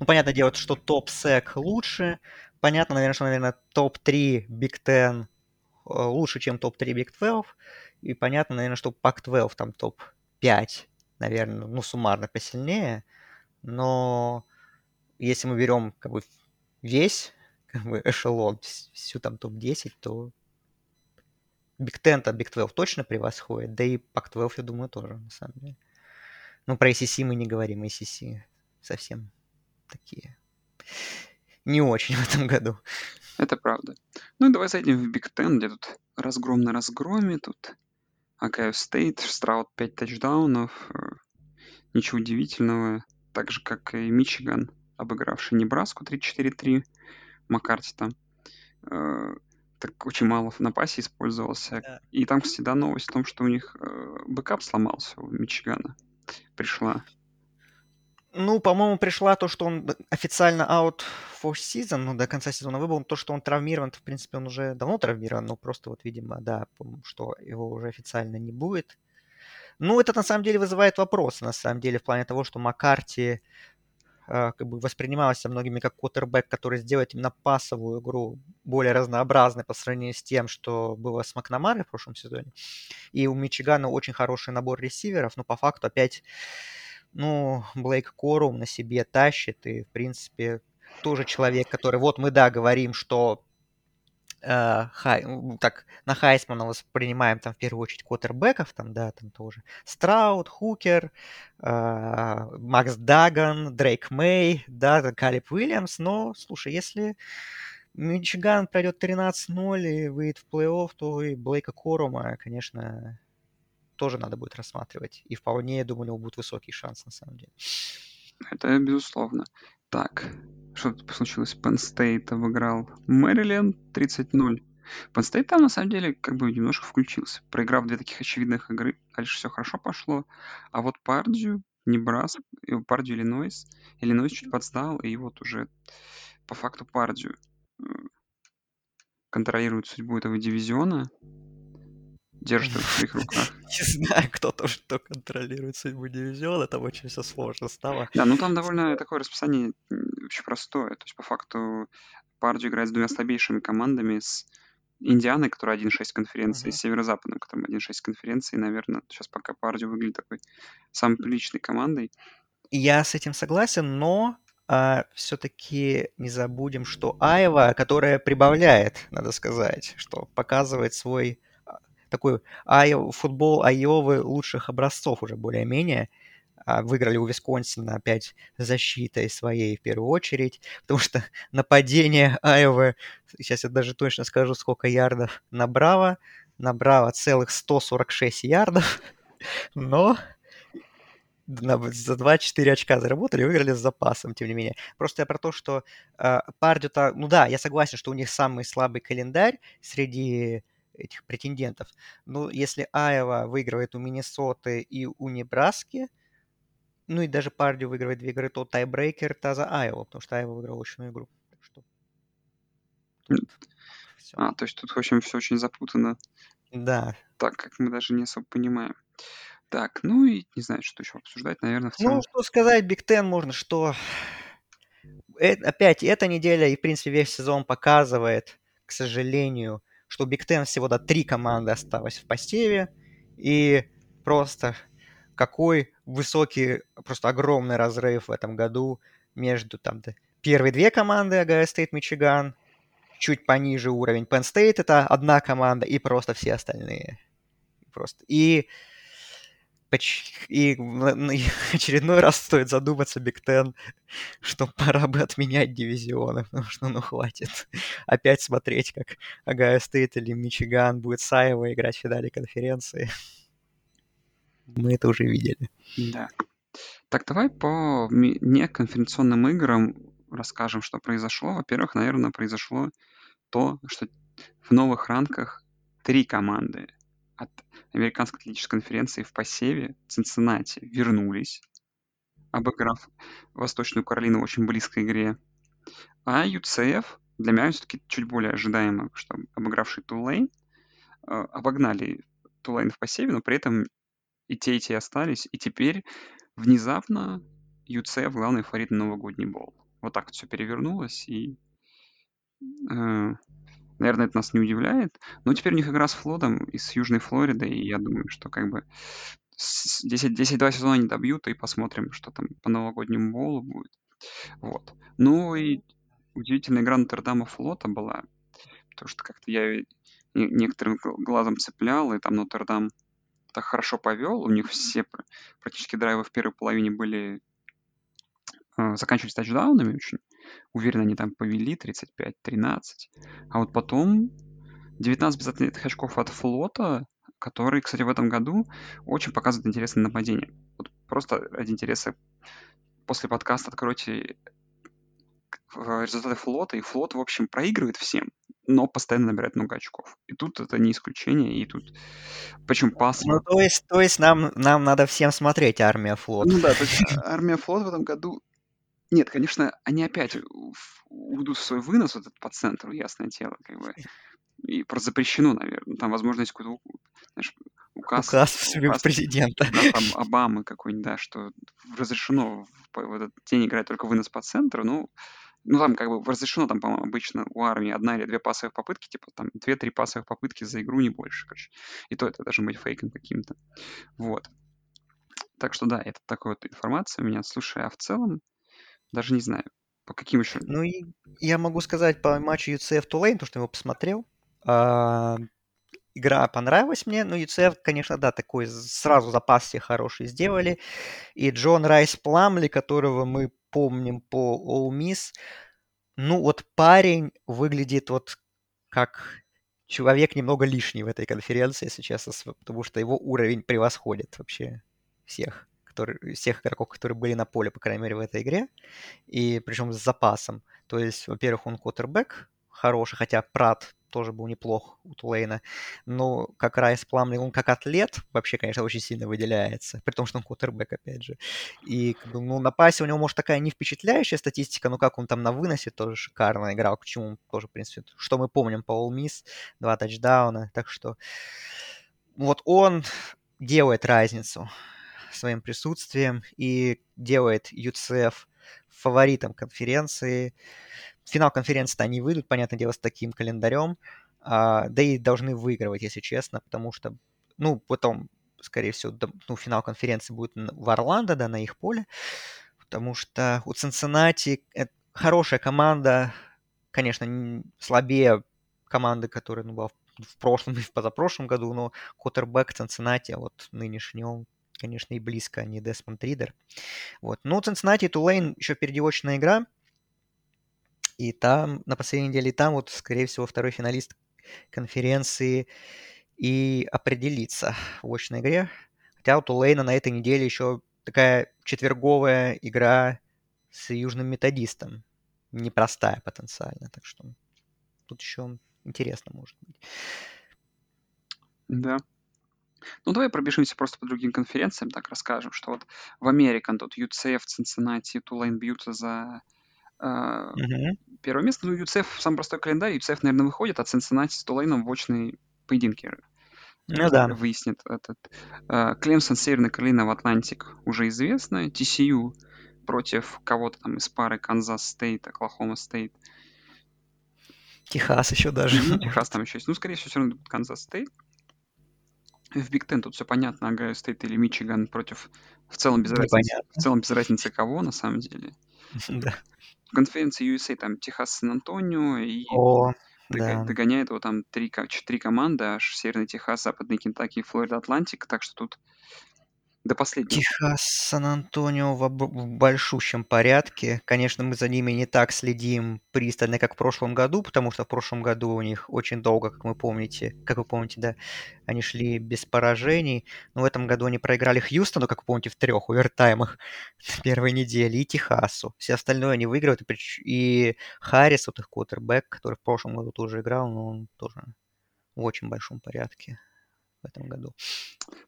Ну, понятное дело, что топ-сек лучше. Понятно, наверное, что, наверное, топ-3 Big Ten э, лучше, чем топ-3 Big 12. И понятно, наверное, что Pac-12 там топ-5, наверное, ну, суммарно посильнее. Но если мы берем как бы весь как бы, эшелон, всю там топ-10, то Big Ten от Big 12 точно превосходит, да и Pac-12, я думаю, тоже, на самом деле. Ну, про ACC мы не говорим, ACC совсем такие не очень [LAUGHS] в этом году. Это правда. Ну и давай зайдем в Big Ten, где тут разгром на разгроме, тут Ohio State, Страуд 5 тачдаунов, э, ничего удивительного, так же, как и Мичиган, обыгравший Небраску 34-3, Маккарти там э, так очень мало на пасе использовался. Да. И там, кстати, да, новость в том, что у них э, backup сломался у Мичигана. Пришла. Ну, по-моему, пришла то, что он официально out for season, ну, до конца сезона выбыл, то, что он травмирован, в принципе, он уже давно травмирован, но просто вот, видимо, да, что его уже официально не будет. Ну, это на самом деле вызывает вопросы, на самом деле, в плане того, что Маккарти как бы воспринимался многими как квотербек, который сделает именно пасовую игру более разнообразной по сравнению с тем, что было с Макнамарой в прошлом сезоне. И у Мичигана очень хороший набор ресиверов, но по факту опять ну, Блейк Корум на себе тащит, и, в принципе, тоже человек, который, вот мы, да, говорим, что э, хай, так, на Хайсмана воспринимаем там в первую очередь квотербеков, там, да, там тоже Страут, Хукер, э, Макс Даган, Дрейк Мэй, да, Калип Уильямс, но, слушай, если Мичиган пройдет 13-0 и выйдет в плей-офф, то и Блейка Корума, конечно, тоже надо будет рассматривать. И вполне, я думаю, у него будет высокий шанс, на самом деле. Это безусловно. Так, что тут случилось? Penn State обыграл Мэриленд 30-0. Penn там, на самом деле, как бы немножко включился. Проиграв две таких очевидных игры, дальше все хорошо пошло. А вот Пардию, Небрас, Пардию Иллинойс, Иллинойс чуть подстал, и вот уже по факту Пардию э, контролирует судьбу этого дивизиона держит в своих руках. [LAUGHS] Не знаю, кто тоже кто контролирует судьбу дивизиона, там очень все сложно стало. Да, ну там довольно такое расписание очень простое. То есть, по факту, Пардию играет с двумя слабейшими командами, с Индианой, которая 1-6 конференции, uh-huh. с Северо-Западом, которым 1-6 конференции, наверное, сейчас пока Пардию выглядит такой самой приличной командой. Я с этим согласен, но а, все-таки не забудем, что Айва, которая прибавляет, надо сказать, что показывает свой такой Айо, футбол Айовы лучших образцов уже более-менее. А, выиграли у Висконсина опять защитой своей в первую очередь, [LAUGHS] потому что нападение Айовы, сейчас я даже точно скажу, сколько ярдов набрало, набрало целых 146 ярдов, [LAUGHS] но за 2-4 очка заработали, выиграли с запасом, тем не менее. Просто я про то, что э, Пардю-то, ну да, я согласен, что у них самый слабый календарь среди этих претендентов. Ну, если Айова выигрывает у Миннесоты и у Небраски, ну и даже Пардию выигрывает две игры, то тайбрейкер это за Айова, потому что Айова выиграл очную игру. Так что... А, то есть тут, в общем, все очень запутано. Да. Так, как мы даже не особо понимаем. Так, ну и не знаю, что еще обсуждать, наверное, в целом. Ну, что сказать, Биг Тен можно, что э, опять эта неделя и, в принципе, весь сезон показывает, к сожалению, что у Big Ten всего до три команды осталось в посеве, и просто какой высокий, просто огромный разрыв в этом году между там первые две команды Ohio State, Мичиган, чуть пониже уровень Penn State, это одна команда, и просто все остальные. Просто. И и [LAUGHS] очередной раз стоит задуматься Big Ten, что пора бы отменять дивизионы, потому что ну хватит [LAUGHS] опять смотреть, как Ohio State или Мичиган будет с Айова играть в финале конференции. [LAUGHS] Мы это уже видели. Да. Так, давай по неконференционным играм расскажем, что произошло. Во-первых, наверное, произошло то, что в новых ранках три команды от Американской атлетической конференции в посеве Цинциннати вернулись, обыграв Восточную Каролину в очень близкой игре. А UCF для меня все-таки чуть более ожидаемо, что обыгравший Тулейн, э, обогнали Тулейн в посеве, но при этом и те, и те остались. И теперь внезапно UCF главный фаворит на новогодний бол. Вот так вот все перевернулось, и, э, наверное, это нас не удивляет. Но теперь у них игра с Флодом из Южной Флориды, и я думаю, что как бы 10-2 сезона не добьют, и посмотрим, что там по новогоднему болу будет. Вот. Ну и удивительная игра Нотр-Дама Флота была, потому что как-то я некоторым глазом цеплял, и там Нотр-Дам так хорошо повел. У них все практически драйвы в первой половине были э, заканчивались тачдаунами очень. Уверенно они там повели 35-13. А вот потом 19 безответных очков от флота, который, кстати, в этом году очень показывает интересное нападение. Вот просто ради интереса после подкаста откройте э, результаты флота, и флот, в общем, проигрывает всем но постоянно набирает много очков. И тут это не исключение, и тут... Почему пас... Ну, то есть, то есть нам, нам надо всем смотреть «Армия флот». Ну да, то есть [LAUGHS] «Армия флот» в этом году... Нет, конечно, они опять уведут свой вынос вот этот по центру, ясное дело, как бы. И просто запрещено, наверное. Там, возможно, есть какой-то знаешь, указ, указ, указ президента. Да, там [LAUGHS] Обамы какой-нибудь, да, что разрешено в, в этот день играть только вынос по центру, ну, ну, там как бы разрешено, там, по-моему, обычно у армии одна или две пасовых попытки, типа там две-три пасовых попытки за игру, не больше, короче. И то это даже быть фейком каким-то. Вот. Так что да, это такая вот информация у меня. Слушай, а в целом, даже не знаю, по каким еще... Ну, и я могу сказать по матчу UCF Tulane, то, что я его посмотрел. А, игра понравилась мне, но UCF, конечно, да, такой сразу запас себе хороший сделали. И Джон Райс Пламли, которого мы помним по All Miss, ну вот парень выглядит вот как человек немного лишний в этой конференции, если честно, потому что его уровень превосходит вообще всех, которые, всех игроков, которые были на поле, по крайней мере, в этой игре, и причем с запасом. То есть, во-первых, он квотербек хороший, хотя Прат тоже был неплох у Тулейна. Но как Райс Пламли, он как атлет вообще, конечно, очень сильно выделяется. При том, что он кутербэк, опять же. И ну, на пасе у него, может, такая не впечатляющая статистика, но как он там на выносе тоже шикарно играл, к чему тоже, в принципе, что мы помним по All два тачдауна. Так что вот он делает разницу своим присутствием и делает UCF фаворитом конференции. Финал конференции они выйдут, понятное дело, с таким календарем, а, да и должны выигрывать, если честно, потому что, ну, потом, скорее всего, ну, финал конференции будет в Орландо, да, на их поле, потому что у Цинциннати хорошая команда, конечно, слабее команды, которая ну, была в прошлом и в позапрошлом году, но Коттербэк Цинциннати, вот нынешний, он, конечно, и близко, а не Десмонд Ридер. Вот. Ну, Цинциннати и Тулейн еще впереди очная игра, и там, на последней неделе, там вот, скорее всего, второй финалист конференции и определится в очной игре. Хотя у Тулейна на этой неделе еще такая четверговая игра с южным методистом. Непростая потенциально, так что тут еще интересно может быть. Да. Ну, давай пробежимся просто по другим конференциям, так расскажем, что вот в Американ тут UCF, Cincinnati, Тулейн бьются за Угу. Первое место, ну, UCF самый простой календарь, UCF, наверное, выходит, а Cincinnati с Тулейном в очные поединки ну, да. выяснит этот. Клемсон, Северная Каролина в Атлантик уже известно. TCU против кого-то там из пары Kansas State, Oklahoma State. Техас еще даже. [LAUGHS] Техас там еще есть. Ну, скорее всего, все равно будет Kansas State. В Big Ten тут все понятно, Ohio State или Мичиган против в целом без разницы, в целом без разницы кого на самом деле. [LAUGHS] Да в конференции USA там Техас Сан-Антонио и О, да. догоняет его там три, три команды, аж Северный Техас, Западный Кентаки и Флорида Атлантик, так что тут до последнего. Техас, Сан-Антонио в, в большущем порядке. Конечно, мы за ними не так следим пристально, как в прошлом году, потому что в прошлом году у них очень долго, как мы помните, как вы помните, да, они шли без поражений. Но в этом году они проиграли Хьюстону, как вы помните, в трех овертаймах [LAUGHS] на первой неделе, и Техасу. Все остальное они выигрывают. И Харрис, вот их квотербек, который в прошлом году тоже играл, но он тоже в очень большом порядке в этом году.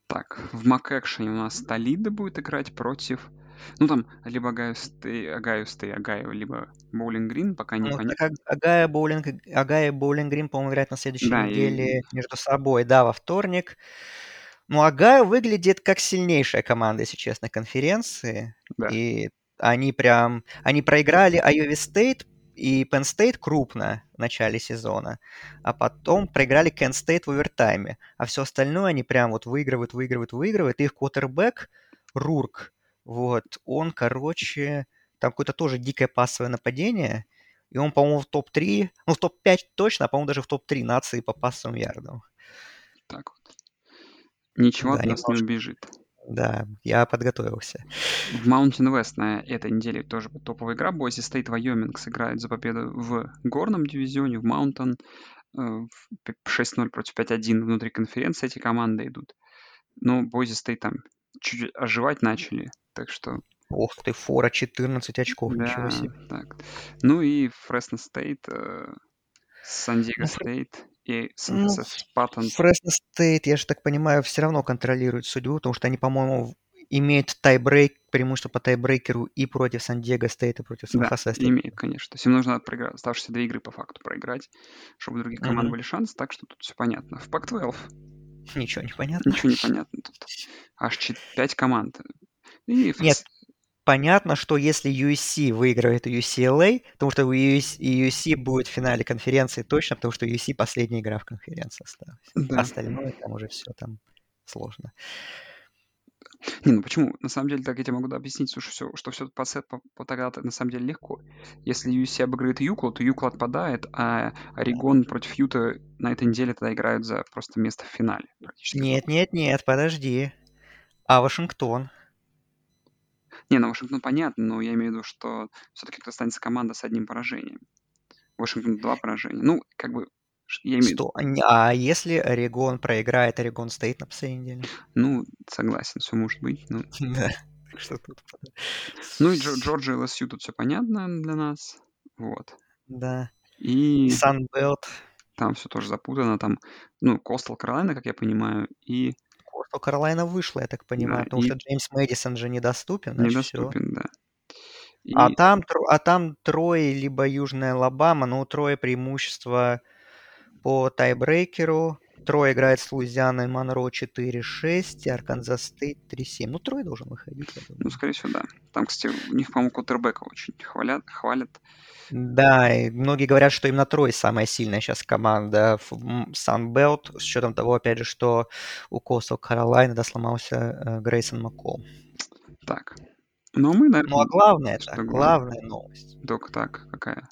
Так, в MACtion е у нас Толидо будет играть против Ну, там либо Ohio State, Ohio State, Огайо, либо Bowling Green, пока не Ну, понятно. Огайо Bowling, Огайо и Bowling Green, по-моему, играют на следующей Да, и- неделе между собой, да, во вторник. Ну, Огайо выглядит как сильнейшая команда, если честно, конференции. Да. И они прям... Они проиграли Iowa State и Penn State крупно в начале сезона, а потом проиграли Kent State в овертайме. А все остальное они прям вот выигрывают, выигрывают, выигрывают. И их квотербек Рурк, вот, он, короче, там какое-то тоже дикое пассовое нападение, и он, по-моему, в топ-3, ну, в топ-5 точно, а, по-моему, даже в топ-3 нации по пассовым ярдам. Так вот. Ничего Да, от нас не убежит. Да, я подготовился. В Mountain West на этой неделе тоже топовая игра. Boise State Вайоминг сыграет за победу в горном дивизионе, в Mountain. э, в п- 6-0 против 5-1 внутри конференции эти команды идут. Но Boise State там чуть-чуть оживать начали. Так что, Ох ты, фора 14 очков, ничего да, себе. так. Ну и Fresno State, San Diego State и Ну, Сан-Хосе Спаттон. Фресно State, я же так понимаю, все равно контролирует судьбу, потому что они, по-моему, имеют тайбрейк, преимущество по тайбрейкеру и против Сан-Диего Стейта, и против Да, Сан-Хосе Стейта. имеет, конечно. То есть им нужно проиграть, оставшиеся две игры по факту проиграть, чтобы у других команд Мгм. были шансы, так что тут все понятно. В Пак-12 Ничего не понятно. ничего не понятно тут. Аж чет- пять команд. И Нет, понятно, что если USC выигрывает у UCLA, потому что USC, будет в финале конференции точно, потому что USC последняя игра в конференции осталась. Да. Остальное там уже все там сложно. Не, ну почему? На самом деле, так я тебе могу объяснить, слушай, всё, что все по, сет- по, по тогда на самом деле легко. Если USC обыгрывает Юкла, то Юкла отпадает, а Орегон против Юта на этой неделе тогда играют за просто место в финале. Нет, нет, нет, подожди. А Вашингтон? Не, ну Вашингтон понятно, но я имею в виду, что все-таки останется команда с одним поражением. Вашингтон два поражения. Ну, как бы, я имею в виду. А если Орегон проиграет Орегон Стейт на последней неделе? ну, согласен, все может быть. Ну, [LAUGHS] Да. Так что тут... [LAUGHS] ну и Джо- Джорджия и ЛСЮ тут все понятно для нас. Вот. Да. И И Санбелт. там все тоже запутано. Там, ну, Костел Каролина, как я понимаю, и Костел Каролайна вышла, я так понимаю, потому и- что Джеймс Мэдисон же недоступен, недоступен, да. И, А там, а там Трой либо Южная Алабама, но у Троя преимущество по тайбрейкеру. Трой играет с Луизианой Монро 4-6, и Arkansas State 3-7. Ну, Трой должен выходить, я ну, скорее всего, да. Там, кстати, у них, по-моему, квотербека очень хвалят, хвалят. Да, и многие говорят, что именно Трой самая сильная сейчас команда в Sun Belt, с учетом того, опять же, что у Coastal Carolina сломался э, Грейсон Маккол. Так. Ну, а мы, наверное, Ну, а главное, это, главная новость. только так, какая?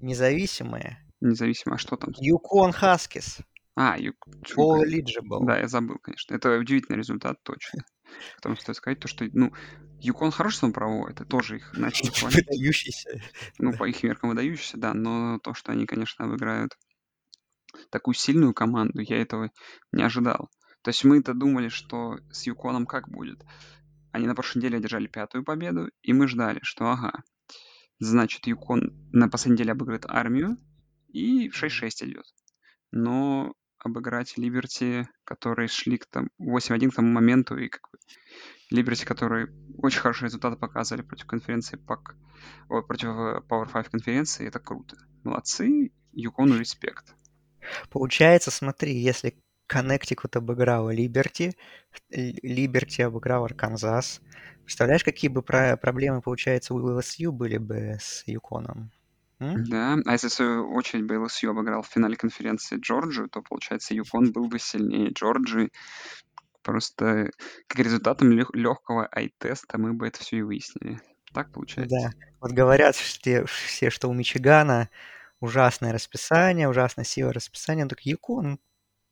Независимые. Независимо, а что там? Юкон Хаскис. А, Ю... All eligible. Да, я забыл, конечно. Это удивительный результат, точно. [LAUGHS] Которым стоит сказать, то, что, ну, Юкон хороший сон проводит, это тоже их начали. [LAUGHS] Выдающийся. Ну, по их меркам выдающийся, да, но то, что они, конечно, обыграют такую сильную команду, я этого не ожидал. То есть мы-то думали, что с Юконом как будет? Они на прошлой неделе одержали пятую победу, и мы ждали, что ага, значит, Юкон на последней неделе обыграет армию, и 6-6 идет. Но обыграть Либерти, которые шли к там 8-1 к тому моменту, и как бы Либерти, которые очень хорошие результаты показывали против конференции ПАК, ой, против э, Power 5 конференции, это круто. Молодцы, Юкону респект. Получается, смотри, если Коннектикут обыграл Либерти, Либерти обыграл Арканзас. Представляешь, какие бы про- проблемы, получается, у ЛСЮ были бы с Юконом? Да, а если свою очередь бы ЛСЮ обыграл в финале конференции Джорджию, то, получается, Юкон был бы сильнее Джорджии. Просто как результатом легкого ай-теста мы бы это все и выяснили. Так получается? Да. Вот говорят все, все, что у Мичигана ужасное расписание, ужасная сила расписания. Так Юкон,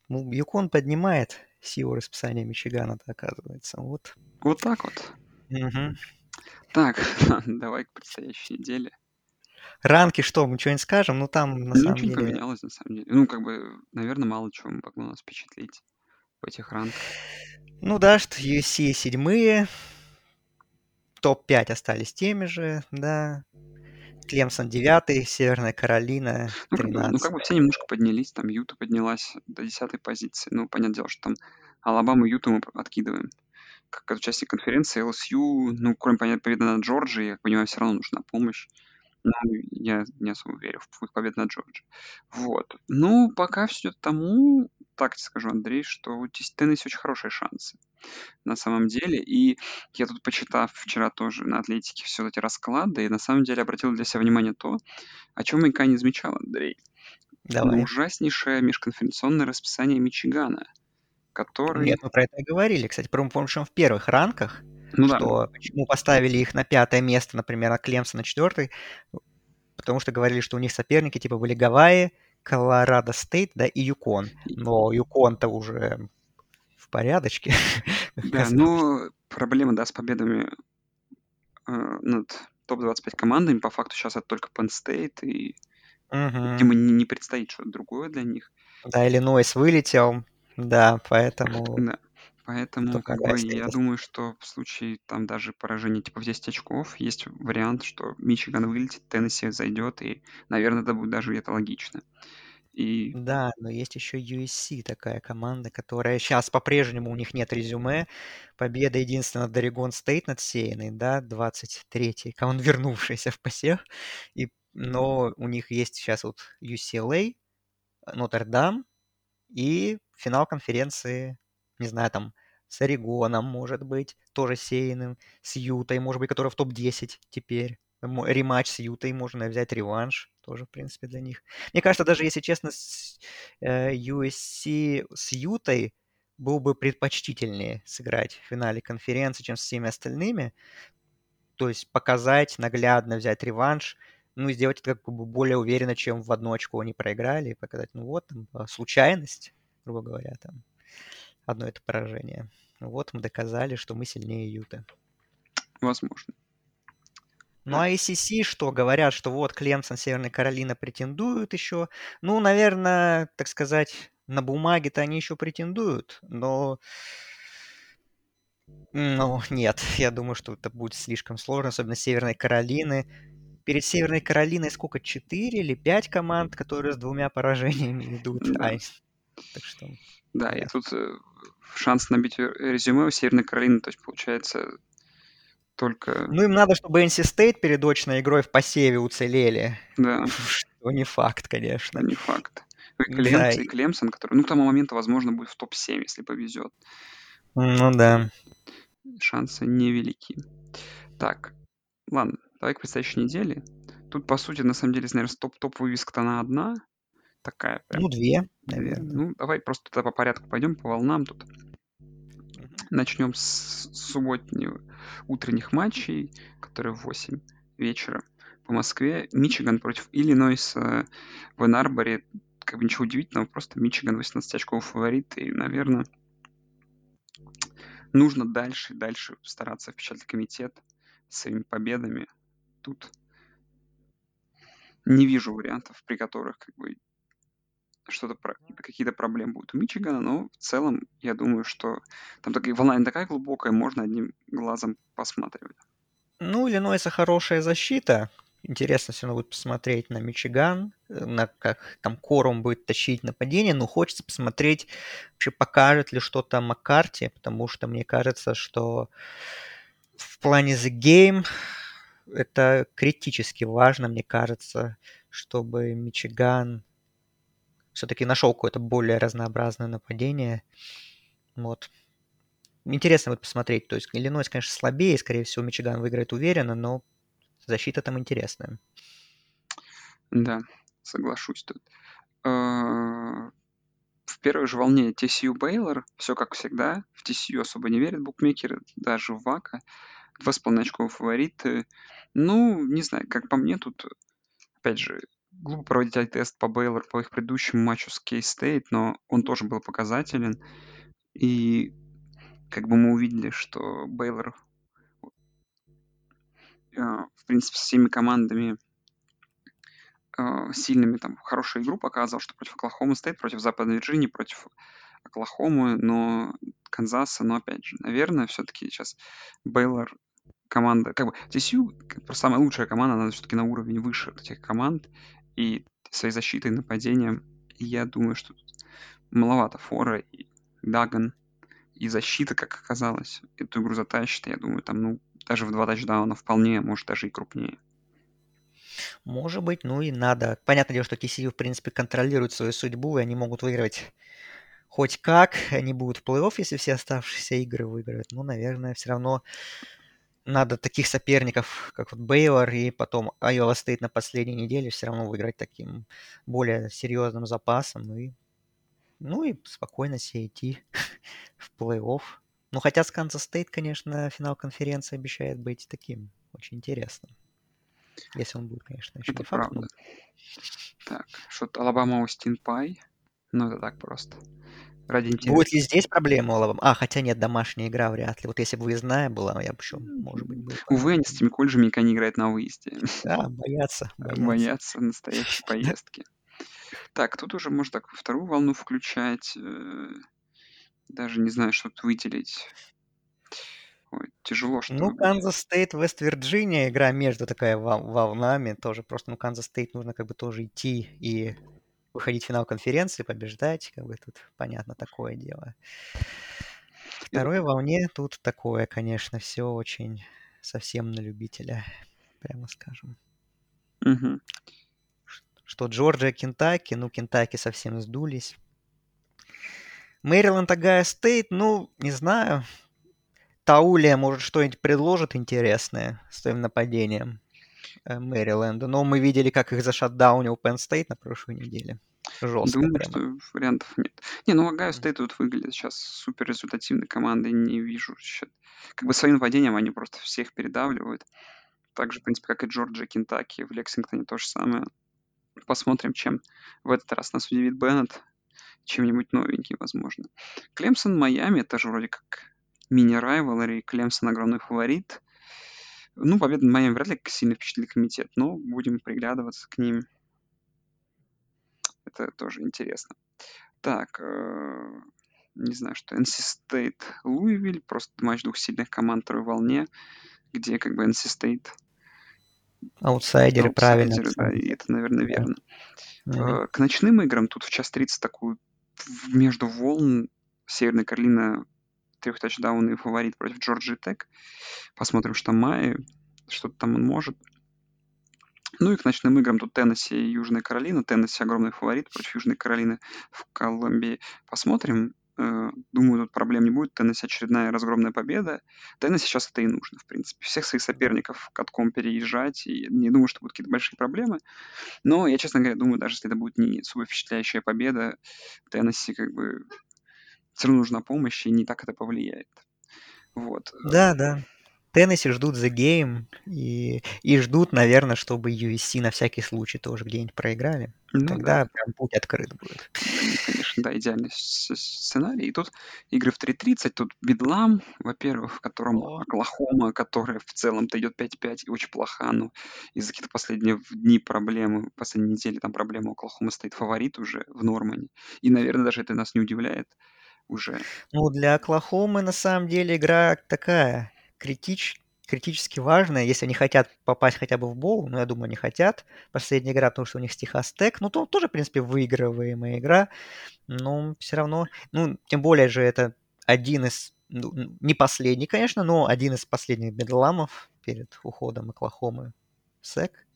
ну, Юкон поднимает силу расписания Мичигана, оказывается. Вот. Вот так вот. Мгм. Так, [LAUGHS] давай к предстоящей неделе. Ранки что, мы что-нибудь скажем? Ну, там, на Ну, самом ничего не деле... поменялось, на самом деле. Ну, как бы, наверное, мало чего могло нас впечатлить в этих ранках. Ну да, что USC седьмые, топ-5 остались теми же, да. Клемсон девятый, Северная Каролина Ну как, бы, ну, 13. как бы все немножко поднялись. Там Юта поднялась до десятой позиции. Ну, понятное дело, что там Алабаму и Юту мы откидываем. как участник конференции LSU, ну, кроме, понятно, победы над Джорджией, я понимаю, все равно нужна помощь. Но я не особо верю в победу над Джорджией. Вот. Ну, пока все тому, так тебе скажу, Андрей, что у Теннесси очень хорошие шансы на самом деле. И я тут, почитав вчера тоже на Атлетике все эти расклады, и на самом деле обратил для себя внимание то, о чем я никогда не замечал, Андрей. Давай. Ужаснейшее межконференционное расписание Мичигана, который... Нет, мы про это и говорили. Кстати, помню, что в первых ранках, Ну да, что почему поставили их на пятое место, например, а Клемса на четвертый, потому что говорили, что у них соперники типа были Гавайи, Колорадо Стейт, да, и Юкон. Но Юкон-то уже в порядочке. [LAUGHS] да, но проблема, да, с победами э, над топ-25 командами, по факту сейчас это только Penn State, и видимо, не, не предстоит что-то другое для них. Да, Иллинойс вылетел, да, поэтому... Да. Поэтому, как бы, я думаю, что в случае там даже поражения типа в 10 очков есть вариант, что Мичиган вылетит, Теннесси зайдет, и, наверное, это будет даже где-то логично. И Да, но есть еще USC, такая команда, которая сейчас по-прежнему у них нет резюме. Победа единственная над Орегон Стейт над Сейной, да, 23-й, он вернувшийся в посев. И, но у них есть сейчас вот UCLA, Нотр-Дам и финал конференции, не знаю, там с Орегоном, может быть, тоже сеянным, с Ютой, может быть, которая в топ-10 теперь. Рематч с Ютой, можно взять реванш, тоже, в принципе, для них. Мне кажется, даже если честно, с э, USC с Ютой был бы предпочтительнее сыграть в финале конференции, чем с всеми остальными. То есть показать, наглядно взять реванш, ну и сделать это как бы более уверенно, чем в одно очко они проиграли, и показать, ну вот, там, случайность, грубо говоря, там, одно это поражение. Вот мы доказали, что мы сильнее Юты. возможно. Ну а ACC что? Говорят, что вот Клемсон, Северная Каролина претендуют еще. Ну, наверное, так сказать, на бумаге-то они еще претендуют, но... Ну, нет, я думаю, что это будет слишком сложно, особенно Северной Каролины. Перед Северной Каролиной сколько? Четыре или пять команд, которые с двумя поражениями [LAUGHS] идут? Ай, так что... Да, и Да. тут э, шанс набить резюме у Северной Каролины, то есть получается только, Ну, им надо, чтобы NC State перед очной игрой в посеве уцелели. да, [LAUGHS] Что не факт, конечно. не факт. И Да, Клемсон, и и- Клемсон, который, ну, к тому моменту, возможно, будет в топ-7, если повезет. Ну да. Шансы невелики. Так, ладно, давай к предстоящей неделе. Тут, по сути, на самом деле, наверное, топ-топ вывеска-то она одна. Такая прям. Ну, две, наверное. Ну, давай просто тогда по порядку пойдем, по волнам тут. Начнем с субботних утренних матчей, которые в 8 вечера по Москве. Мичиган против Иллинойса в Энарборе. Как бы ничего удивительного, просто Мичиган 18 очков фаворит. И, наверное, нужно дальше и дальше стараться впечатлить комитет своими победами. Тут не вижу вариантов, при которых как бы что-то про- какие-то проблемы будут у Мичигана, но в целом я думаю, что там такая волна не такая глубокая, можно одним глазом посматривать. Ну, Иллинойса хорошая защита. Интересно все равно будет посмотреть на Мичиган, э, на как там Корум будет тащить нападение, но хочется посмотреть, вообще покажет ли что-то Маккарти, потому что мне кажется, что в плане The Game это критически важно, мне кажется, чтобы Мичиган все-таки нашел какое-то более разнообразное нападение. Вот. Интересно будет посмотреть. То есть Иллинойс, конечно, слабее, скорее всего, Мичиган выиграет уверенно, но защита там интересная. Да, соглашусь тут. Э, В первой же волне TCU Бейлор, все как всегда. В TCU особо не верят букмекеры, даже в Вака. Два с половиной очков фавориты. Ну, не знаю, как по мне, тут, опять же, глупо проводить тест по Бейлор по их предыдущему матчу с K-State, но он тоже был показателен. И как бы мы увидели, что Бейлор, э, в принципе, с всеми командами э, сильными, там, хорошую игру показывал, что против Оклахомы State, против Западной Вирджинии, против Оклахомы, но Канзаса, но опять же, наверное, все-таки сейчас Бейлор команда, как бы TCU бы самая лучшая команда, она все-таки на уровень выше этих команд, и своей защитой, нападением, я думаю, что маловато фора, и Даган, и защита, как оказалось, эту игру затащит. Я думаю, там, ну, даже в два тачдауна вполне, может, даже и крупнее. Может быть, ну и надо. Понятное дело, что TCU, в принципе, контролирует свою судьбу, и они могут выигрывать хоть как. Они будут в плей-офф, если все оставшиеся игры выиграют. Ну, наверное, все равно надо таких соперников, как вот Бейлор и потом Айова стоит на последней неделе, все равно выиграть таким более серьезным запасом. И, ну и спокойно себе идти [LAUGHS] в плей-офф. Ну, хотя с Kansas State, конечно, финал конференции обещает быть таким очень интересным. Если он будет, конечно, еще Это не факт. правда. Так, что-то Алабама Austin Peay. Ну, это так просто. Ради интереса. Будет ли здесь проблема у? А, хотя нет, домашняя игра вряд ли. Вот если бы выездная была, я бы еще, может быть, был. Увы, они с этими колледжами никогда не играют на выезде. Да, боятся, [LAUGHS] боятся. Боятся настоящей [LAUGHS] поездки. Так, тут уже можно так вторую волну включать. э, Даже не знаю, что тут выделить. Ой, тяжело что Ну. Kansas State, West Virginia, игра между такая вол- волнами, тоже просто, ну, Kansas State нужно как бы тоже идти и выходить в финал конференции, побеждать, как бы тут понятно такое дело. Второй волне тут такое, конечно, все очень совсем на любителя, прямо скажем. Мгм. Что Джорджия, Кентаки, ну, Кентаки совсем сдулись. Мэриленд, Ohio State, ну, не знаю. Таулия, может, что-нибудь предложит интересное с своим нападением э, Мэриленда. Но мы видели, как их за shutdown ил Penn State на прошлой неделе. Жестко Думаю, прямо. что вариантов нет. Не, ну Ohio State тут выглядит сейчас супер результативной командой, не вижу. ща- Как бы своим нападением они просто всех передавливают. Так же, в принципе, как и Джорджия, Кентаки, в Лексингтоне то же самое. Посмотрим, чем в этот раз нас удивит Беннет. Чем-нибудь новеньким, возможно. Клемсон, Майами, это же вроде как мини- rivalry. Клемсон огромный фаворит. Ну, победа над Майами вряд ли сильно впечатлит комитет, но будем приглядываться к ним. Это тоже интересно. Так, э, не знаю, что NC State, Луивиль, просто матч двух сильных команд второй волне, где как бы NC State Аутсайдеры, правильно. аутсайдеры, да, и это, наверное, Да. верно. Мгм. Э, К ночным играм тут в час 30 такую между волн Северная Каролина трехтачдаунный фаворит против Джорджии Тек. Посмотрим, что Майи, что там он может. Ну и к ночным играм тут Теннесси и Южная Каролина. Теннесси огромный фаворит против Южной Каролины в Колумбии. Посмотрим. Э, Думаю, тут проблем не будет. Теннесси очередная разгромная победа. Теннесси сейчас это и нужно, в принципе. Всех своих соперников катком переезжать. И не думаю, что будут какие-то большие проблемы. Но я, честно говоря, думаю, даже если это будет не супер впечатляющая победа, Теннесси как бы все равно нужна помощь, и не так это повлияет. Вот. Да, да. Теннесси ждут The Game и, и ждут, наверное, чтобы USC на всякий случай тоже где-нибудь проиграли. Ну Тогда да, прям путь открыт будет. них, конечно, да, идеальный сценарий. И тут игры в 3.30, тут Бедлам, во-первых, в котором О. Оклахома, которая в целом-то идет 5-5 и очень плоха, ну, из-за каких-то последних дней проблемы, последней недели там проблема, Оклахома стоит фаворит уже в Нормане. И, наверное, даже это нас не удивляет уже. Ну, для Оклахомы на самом деле игра такая критич, критически важная, если они хотят попасть хотя бы в боул, но я думаю, они хотят. Последняя игра, потому что у них с Техас Тек, ну, то, тоже, в принципе, выигрываемая игра, но все равно, ну, тем более же это один из, ну, не последний, конечно, но один из последних бедламов перед уходом Оклахомы в СЭК.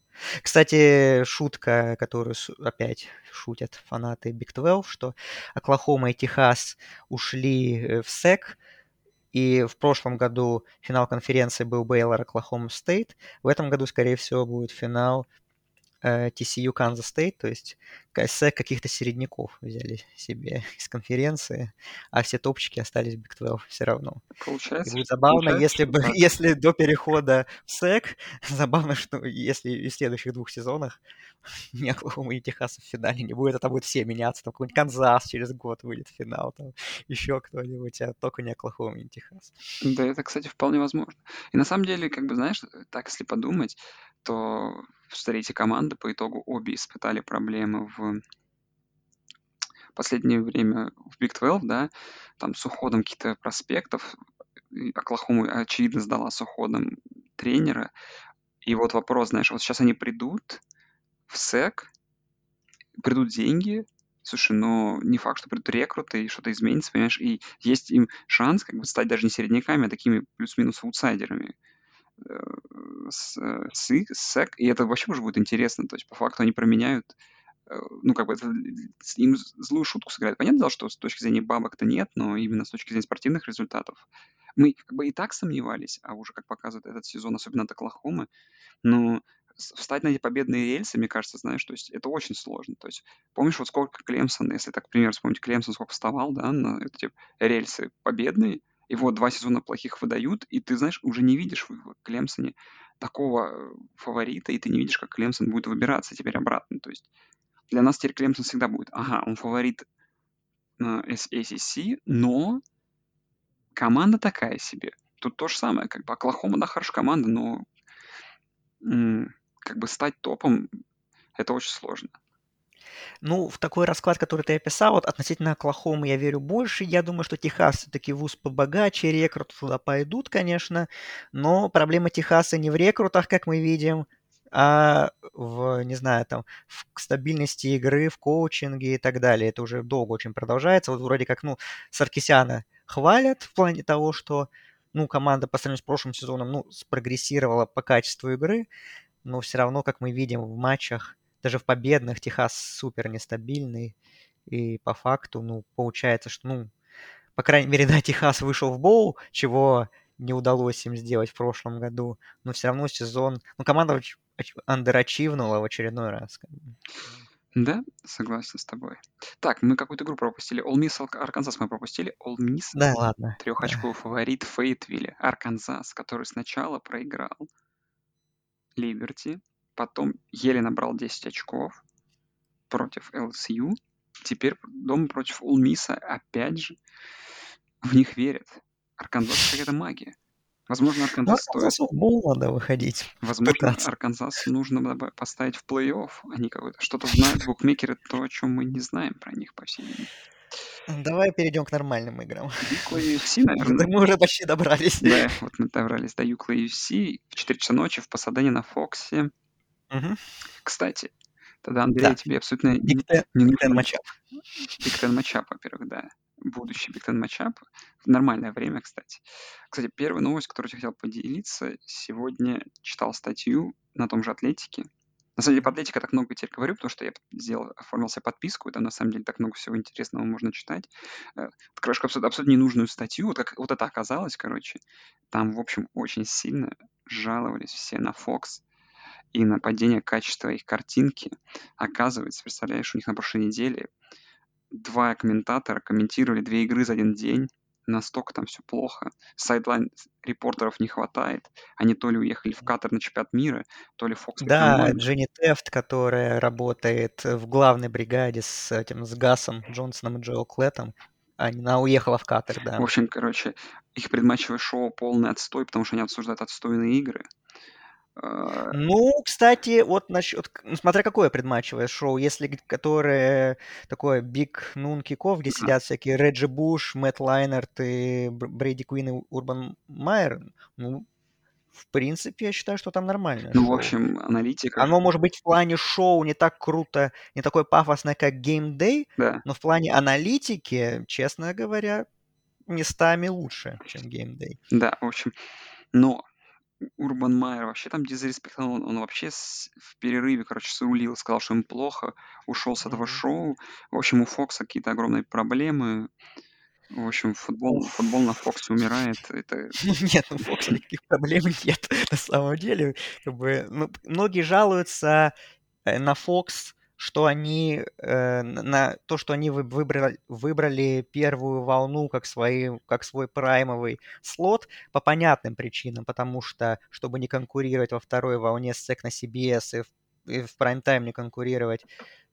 Кстати, шутка, которую опять шутят фанаты Big 12, что Оклахома и Техас ушли э, в SEC, и в прошлом году финал конференции был Бейлор Оклахома Стейт. В этом году, скорее всего, будет финал TCU Канзас Стейт, то есть SEC каких-то середняков взяли себе [LAUGHS] из конференции, а все топчики остались в Big 12 все равно. И Получается, будет забавно, получается, если, бы, так. [LAUGHS] если до перехода в SEC, [LAUGHS] забавно, что если и в следующих двух сезонах ни Оклахомы, ни Техаса в финале не будет, это будет все меняться, там какой-нибудь Канзас через год выйдет в финал, там еще кто-нибудь, а только не Оклахома, не Техас. Да, это, кстати, вполне возможно. И на самом деле, как бы, знаешь, так если подумать, то эти команды по итогу обе испытали проблемы в последнее время в Big 12, да, там с уходом каких-то проспектов. И Оклахома, очевидно, сдала с уходом тренера. И вот вопрос, знаешь, вот сейчас они придут в СЭК, придут деньги, Слушай, но не факт, что придут рекруты и что-то изменится, понимаешь? И есть им шанс как бы стать даже не середняками, а такими плюс-минус аутсайдерами. Э, с, э, с, и это вообще уже будет интересно. То есть по факту они променяют э, ну, как бы это, им злую шутку сыграют. Понятно дело, что с точки зрения бабок-то нет, но именно с точки зрения спортивных результатов. Мы как бы и так сомневались, а уже как показывает этот сезон, особенно от Оклахомы, но встать на эти победные рельсы, мне кажется, знаешь, то есть это очень сложно. То есть помнишь, вот сколько Клемсон, если так, например, вспомнить Клемсон, сколько вставал, да, на эти рельсы победные, вот два сезона плохих выдают, и ты, знаешь, уже не видишь в Клемсоне такого э, фаворита, и ты не видишь, как Клемсон будет выбираться теперь обратно. То есть для нас теперь Клемсон всегда будет, ага, он фаворит ACC, но команда такая себе. Тут то же самое, как бы Оклахома, да, хорошая команда, но как бы стать топом это очень сложно. Ну, в такой расклад, который ты описал, вот относительно Оклахомы я верю больше. Я думаю, что Техас все-таки вуз побогаче, рекруты туда пойдут, конечно. Но проблема Техаса не в рекрутах, как мы видим, а в, не знаю, там, в стабильности игры, в коучинге и так далее. Это уже долго очень продолжается. Вот вроде как, ну, Саркисяна хвалят в плане того, что, ну, команда по сравнению с прошлым сезоном, ну, спрогрессировала по качеству игры, но все равно, как мы видим в матчах, даже в победных Техас супер нестабильный. И по факту, ну, получается, что, ну, по крайней мере, [LAUGHS] да, Техас вышел в боул, чего не удалось им сделать в прошлом году, но все равно сезон... Ну, команда андерачивнула в очередной раз. Да, согласен с тобой. Так, мы какую-то игру пропустили. Ole Miss, Арканзас мы пропустили. Ole Miss, да, ладно. Трехочковый да. фаворит Фейтвилля. Арканзас, который сначала проиграл Либерти, потом еле набрал 10 очков против LSU. Теперь дома против Ole Miss а опять же в них верят. Арканзас какая-то магия. Возможно, Арканзас ну, стоит... Надо выходить. Возможно, пытаться. Арканзас нужно поставить в плей-офф. Они какое-то что-то знают, букмекеры, то, о чем мы не знаем про них, по всей видимости. Давай перейдем к нормальным играм. Юкла UFC, наверное. Мы уже почти добрались. Да, вот мы добрались до Юкла UFC. В 4 часа ночи в Пасадене на Фоксе. Угу. Кстати, тогда, Андрей, да. тебе абсолютно не нужен... матчап. Big Ten матчап, во-первых, да. Будущий Big Ten матчап. Нормальное время, кстати. Кстати, первая новость, которую я хотел поделиться. Сегодня читал статью на том же Атлетике. На самом деле, по Атлетике так много теперь говорю, потому что я сделал, оформил себе подписку, и там на самом деле так много всего интересного можно читать. Э, откроешь абсолютно, абсолютно ненужную статью, вот как вот это оказалось, короче. Там, в общем, очень сильно жаловались все на Fox, и на падение качества их картинки. Оказывается, представляешь, у них на прошлой неделе два комментатора комментировали две игры за один день. Настолько там все плохо. Сайдлайн репортеров не хватает. Они то ли уехали в Катар на чемпионат мира, то ли Фокс. Да, Дженни Тефт, которая работает в главной бригаде с этим, с Гасом Джонсоном и Джоэл Клеттом, она уехала в Катар, да. В общем, короче, их предматчевое шоу полный отстой, потому что они обсуждают отстойные игры. А, ну, кстати, вот насчет, ну, смотря какое предматчевое шоу, если которое такое биг нун киков, где сидят всякие Реджи Буш, Мэтт Лайнерт и Брейди Куин и Урбан Майер, ну, в принципе, я считаю, что там нормально. Ну, шоу. в общем, аналитика... Оно может быть в плане шоу не так круто, не такое пафосное, как Game Day, да. но в плане аналитики, честно говоря, местами лучше, чем Game Day. Да, в общем, но Урбан Майер вообще там дизреспектовал, он, он вообще с, в перерыве, короче, срулил, сказал, что им плохо, ушел с этого шоу. В общем, у Фокса какие-то огромные проблемы. В общем, футбол, футбол на Фоксе умирает. Это... [LAUGHS] Нет, у Фокса никаких проблем [LAUGHS] нет на самом деле. Как бы, ну, многие жалуются э, на Фокс, что они э, на то, что они выбрали, выбрали первую волну как, свои, как свой праймовый слот по понятным причинам, потому что, чтобы не конкурировать во второй волне с на CBS и в, и в прайм-тайм не конкурировать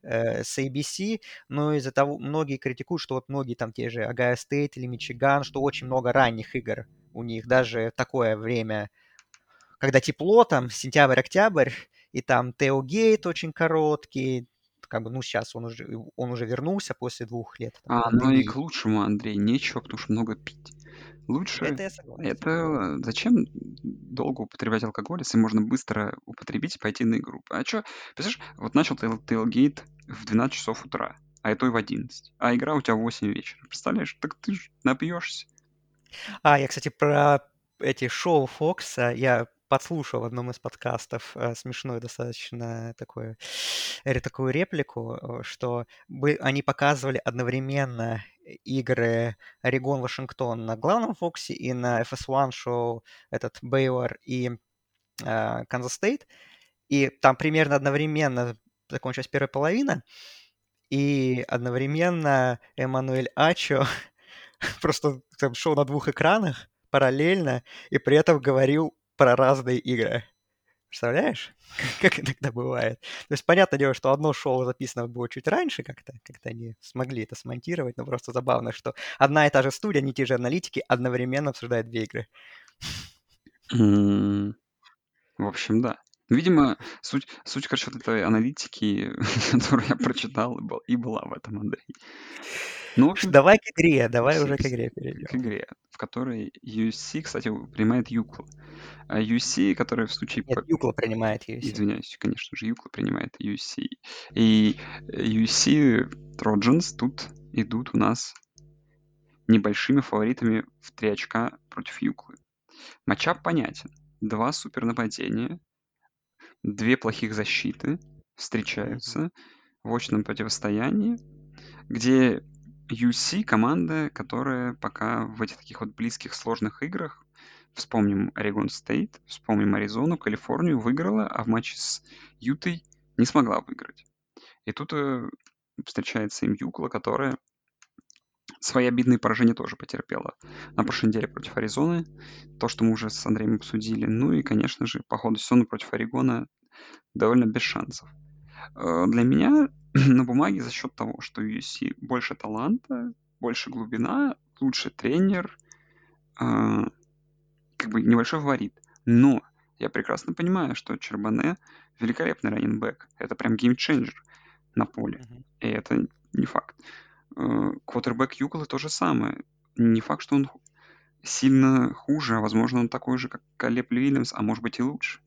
э, с ABC, но из-за того, многие критикуют, что вот многие там те же Огайо Стейт или Мичиган, что очень много ранних игр у них, даже такое время, когда тепло, там, сентябрь-октябрь, и там tailgate очень короткий, как бы, ну, сейчас он уже, он уже вернулся после двух лет. Там, а, ну и к лучшему, Андрей, нечего, потому что много пить. Лучше... Это я согласен. Это зачем долго употреблять алкоголь, если можно быстро употребить и пойти на игру? А что, представляешь, вот начал Tailgate в 12 часов утра. а и то и в 11. А игра у тебя в 8 вечера. Представляешь? Так ты же напьешься. А, я, кстати, про эти шоу Фокса я подслушал в одном из подкастов э, смешную достаточно такое, э, такую реплику, э, что бы они показывали одновременно игры Орегон-Вашингтон на главном Фоксе и на FS1 шоу этот Бейлор и Канзас Стейт. И там примерно одновременно закончилась первая половина, и одновременно Эммануэль Ачо [LAUGHS] просто там шел на двух экранах параллельно и при этом говорил про разные игры. Представляешь, [LAUGHS] как иногда бывает? То есть, понятное дело, что одно шоу записано было чуть раньше как-то, как-то они смогли это смонтировать, но просто забавно, что одна и та же студия, не те же аналитики одновременно обсуждают две игры. В общем, да. Видимо, суть, суть, короче, вот этой аналитики, [LAUGHS] которую я прочитал, и, был, и была в этом, Андрей. Ну, в общем, давай к игре, давай уже к игре перейдем. К игре, в которой USC, кстати, принимает Юкла. А USC, который в случае... Нет, Юкла принимает USC. Извиняюсь, конечно же, Юкла принимает USC. И USC Trojans тут идут у нас небольшими фаворитами в 3 очка против Юклы. Матчап понятен. Два супер нападения, две плохих защиты встречаются в очном противостоянии, где UC команда, которая пока в этих таких вот близких сложных играх, вспомним Орегон Стейт, вспомним Аризону, Калифорнию, выиграла, а в матче с Ютой не смогла выиграть. И тут э, встречается им Юкла, которая свои обидные поражения тоже потерпела. На прошлой неделе против Аризоны, то, что мы уже с Андреем обсудили. Ну и, конечно же, по ходу сезона против Орегона довольно без шансов. Э, для меня [CLEARS THROAT] на бумаге за счет того, что у больше таланта, больше глубина, лучше тренер, э, как бы небольшой фаворит. Но я прекрасно понимаю, что Чербане великолепный раненбэк. Это прям геймченджер на поле. Mm-hmm. И это не факт. Э, квотербек Юкола то же самое. Не факт, что он сильно хуже, а возможно он такой же, как Калеб Уильямс, а может быть и лучше.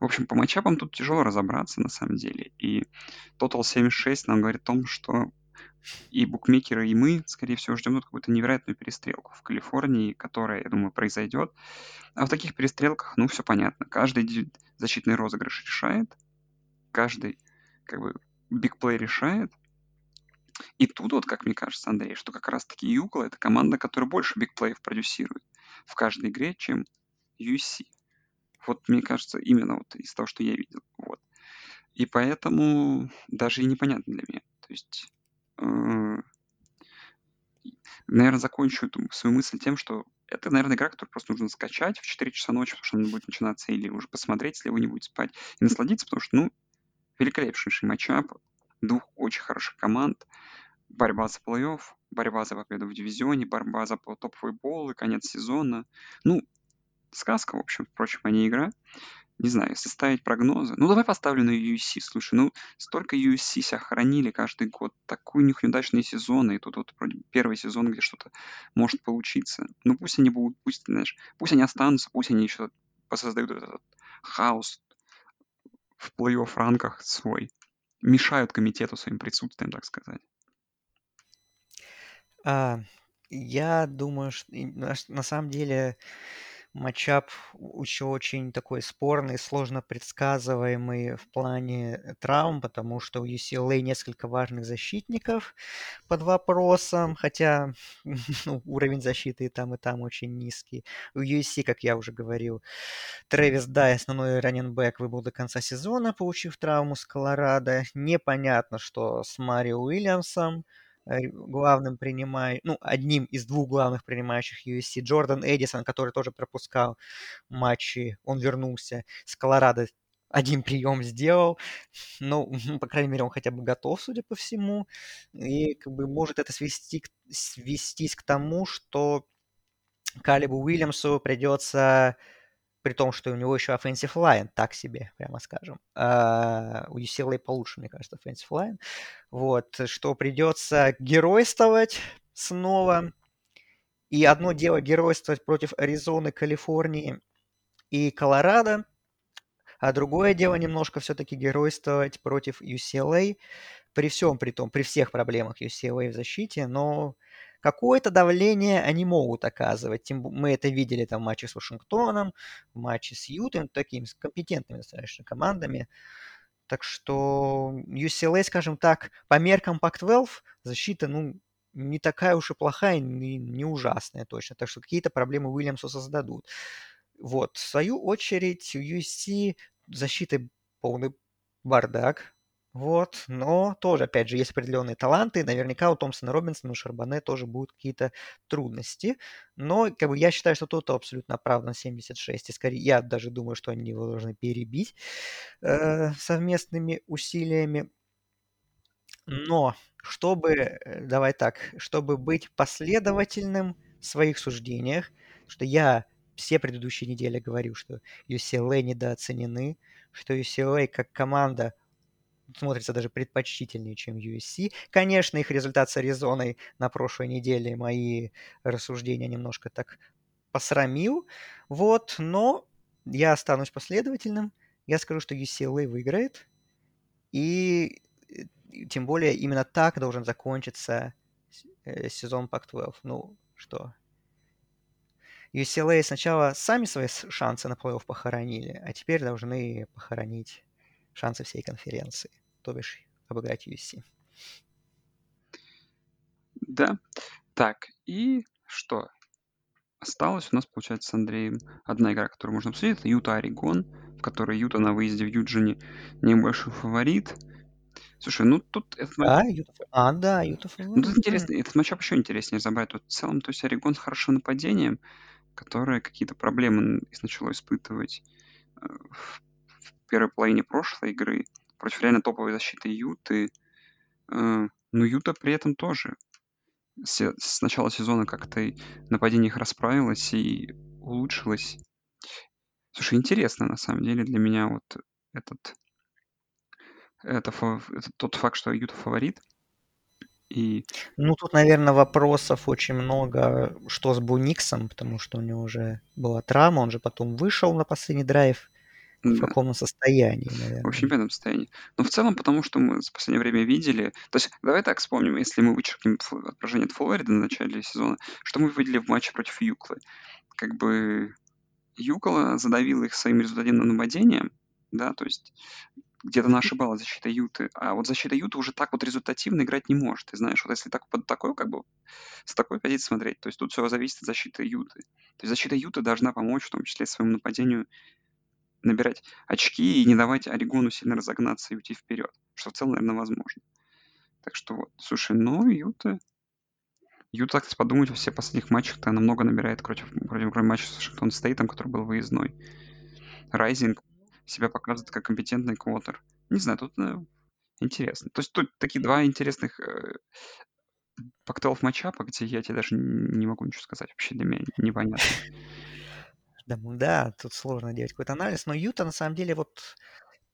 В общем, по матчапам тут тяжело разобраться на самом деле. И Total 76 нам говорит о том, что и букмекеры, и мы, скорее всего, ждем тут какую-то невероятную перестрелку в Калифорнии, которая, я думаю, произойдет. А в таких перестрелках, ну, все понятно. Каждый защитный розыгрыш решает, каждый, как бы, бигплей решает, и тут вот, как мне кажется, Андрей, что как раз-таки Юкла — это команда, которая больше бигплеев продюсирует в каждой игре, чем USC. Вот мне кажется, именно вот из того, что я видел. Вот. И поэтому даже и непонятно для меня. То есть, э, наверное, закончу эту свою мысль тем, что это, наверное, игра, которую просто нужно скачать в 4 часа ночи, потому что она будет начинаться, или уже посмотреть, если вы не будете спать, и насладиться, потому что, ну, великолепнейший матчап, двух очень хороших команд, борьба за плей-офф, борьба за победу в дивизионе, борьба за топовый бол и конец сезона. Ну, сказка, в общем, впрочем, а не игра. Не знаю, если ставить прогнозы. Ну, давай поставлю на USC. Слушай, ну, столько USC себя хранили каждый год. Такой у них неудачные сезоны. И тут вот вроде первый сезон, где что-то может получиться. Ну, пусть они будут, пусть, знаешь, пусть они останутся, пусть они еще посоздают этот хаос в плей-офф ранках свой мешают комитету своим присутствием, так сказать? А, я думаю, что на, самом деле матчап еще очень такой спорный, сложно предсказываемый в плане э, травм, потому что у UCLA несколько важных защитников под вопросом, хотя [LAUGHS] ну, уровень защиты и там, и там очень низкий. У USC, как я уже говорил, Трэвис Дай, основной раненбэк, выбыл до конца сезона, получив травму с Колорадо. Непонятно, что с Марио Уильямсом. Э, главным принимающим, ну, одним из двух главных принимающих USC, Джордан Эдисон, который тоже пропускал матчи, он вернулся с Колорадо, один прием сделал, ну, по крайней мере, он хотя бы готов, судя по всему, и как бы может это свести, свестись к тому, что Калибу Уильямсу придется при том, что у него еще offensive line, так себе, прямо скажем. Uh, UCLA получше, мне кажется, offensive line. Вот, что придется геройствовать снова. И одно дело геройствовать против Аризоны, Калифорнии и Колорадо, А другое дело немножко все-таки геройствовать против UCLA, при всем при том, при всех проблемах UCLA в защите, но какое-то давление они могут оказывать. Тем, мы это видели там в матче с Вашингтоном, в матче с Ютом, такими с компетентными достаточно командами. Так что UCLA, скажем так, по меркам Pac-12 защита, ну, не такая уж и плохая, не, не ужасная точно. Так что какие-то проблемы Уильямсу создадут. Вот. В свою очередь, у USC защиты полный бардак. Вот, но тоже, опять же, есть определенные таланты. Наверняка у Томпсона Робинсона, у Шарбане тоже будут какие-то трудности. Но как бы, я считаю, что тут абсолютно оправдан 76. И скорее, я даже думаю, что они его должны перебить э, совместными усилиями. Но чтобы, э, давай так, чтобы быть последовательным в своих суждениях, что я все предыдущие недели говорю, что UCLA недооценены, что UCLA как команда смотрится даже предпочтительнее, чем USC. Конечно, их результат с Аризоной на прошлой неделе мои рассуждения немножко так посрамил. Вот, но я останусь последовательным. Я скажу, что UCLA выиграет. И тем более именно так должен закончиться э, сезон Pac-12. Ну, что? UCLA сначала сами свои шансы на плей-офф похоронили, а теперь должны похоронить шансы всей конференции то бишь обыграть USC. Да. Так, и что? Осталось у нас, получается, с Андреем одна игра, которую можно обсудить. Это Юта-Орегон, в которой Юта на выезде в Юджине небольшой фаворит. Слушай, ну тут этот матч... А, Юта, а, да, Юта фаворит. Ну тут интересно, этот матч еще интереснее разобрать. Тут в целом, то есть Орегон с хорошим нападением, которое какие-то проблемы начало испытывать э, в первой половине прошлой игры против реально топовой защиты Юты. Э, но Юта при этом тоже с начала сезона как-то нападение их расправилось и улучшилось. Слушай, интересно на самом деле для меня вот этот, это, это тот факт, что Юта фаворит. И... Ну, тут, наверное, вопросов очень много, что с Буниксом, потому что у него уже была травма, он же потом вышел на последний драйв в Да. каком состоянии, В наверное. очень бедном состоянии. Но в целом, потому что мы в последнее время видели... То есть, давай так вспомним, если мы вычеркнем отражение от Флориды на начале сезона, что мы видели в матче против Юклы? Как бы Юкла задавила их своим результативным нападением, да, то есть где-то она ошибалась защита Юты, а вот защита Юты уже так вот результативно играть не может. Ты знаешь, вот если так под такой, как бы, с такой позиции смотреть, то есть тут все зависит от защиты Юты. То есть защита Юты должна помочь, в том числе своему нападению, набирать очки и не давать Орегону сильно разогнаться и уйти вперед, что в целом, наверное, возможно. Так что вот, слушай, ну, Юта... Юта, кстати, подумать, во всех последних матчах-то она много набирает против, против кроме матча с Вашингтон Стейтом, который был выездной. Райзинг себя показывает как компетентный квотер. Не знаю, тут э, интересно. То есть тут такие два интересных э, Pac-12 матчапа, где я тебе даже не могу ничего сказать. Вообще для меня непонятно. Да, да, тут сложно делать какой-то анализ, но Юта на самом деле вот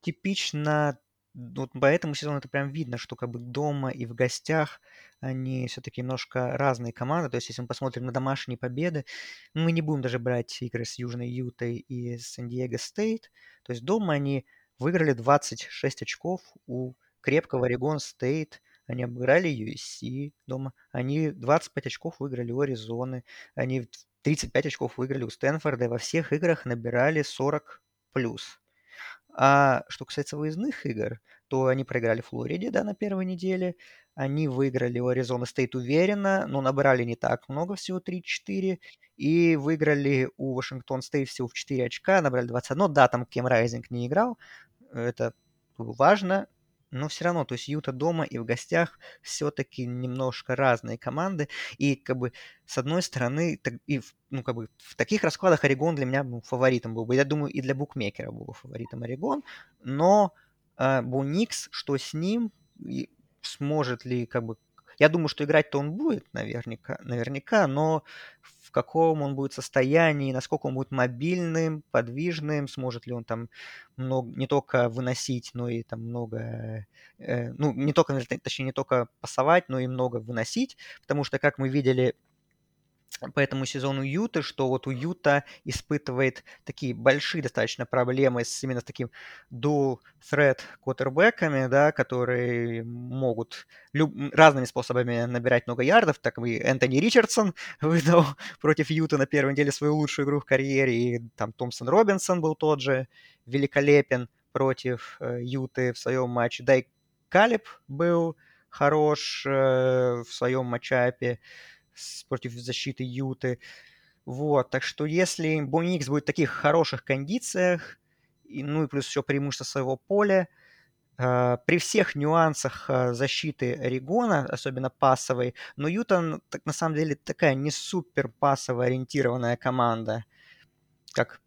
типично, вот по этому сезону это прям видно, что как бы дома и в гостях они все-таки немножко разные команды. То есть, если мы посмотрим на домашние победы, мы не будем даже брать игры с Южной Ютой и Сан-Диего Стейт. То есть дома они выиграли 26 очков у крепкого Орегон Стейт. Они обыграли USC дома. Они 25 очков выиграли у Аризоны. Они 35 очков выиграли у Стэнфорда. Во всех играх набирали 40 плюс. А что касается выездных игр, то они проиграли Флориде, да, на первой неделе. Они выиграли у Аризоны Стейт уверенно, но набрали не так много, всего 34. И выиграли у Вашингтон Стейт всего в 4 очка, набрали 21. Да, там Кэм Райзинг не играл, это важно, но все равно, то есть Юта дома и в гостях все-таки немножко разные команды. И как бы с одной стороны, так, и в, ну как бы в таких раскладах Орегон для меня ну, фаворитом был бы. Я думаю, и для букмекера был бы фаворитом Орегон. Но э, Буникс, что с ним, и сможет ли как бы... Я думаю, что играть-то он будет наверняка, наверняка, но в каком он будет состоянии, насколько он будет мобильным, подвижным, сможет ли он там много, не только выносить, но и там много, э, ну, не только, точнее, не только пасовать, но и много выносить, потому что, как мы видели по этому сезону Юты, что вот у Юта испытывает такие большие достаточно проблемы с именно с таким dual threat квотербеками, да, которые могут люб- разными способами набирать много ярдов, так и Энтони Ричардсон [LAUGHS] выдал против Юта на первой неделе свою лучшую игру в карьере, и там Томпсон Робинсон был тот же великолепен против э, Юты в своем матче, да и Калиб был хорош э, в своем матчапе против защиты Юты. Вот, так что если Боникс будет в таких хороших кондициях, и, ну и плюс еще преимущество своего поля, э, при всех нюансах э, защиты Орегона, особенно пасовой, но Юта так, на самом деле такая не супер пасово ориентированная команда, как,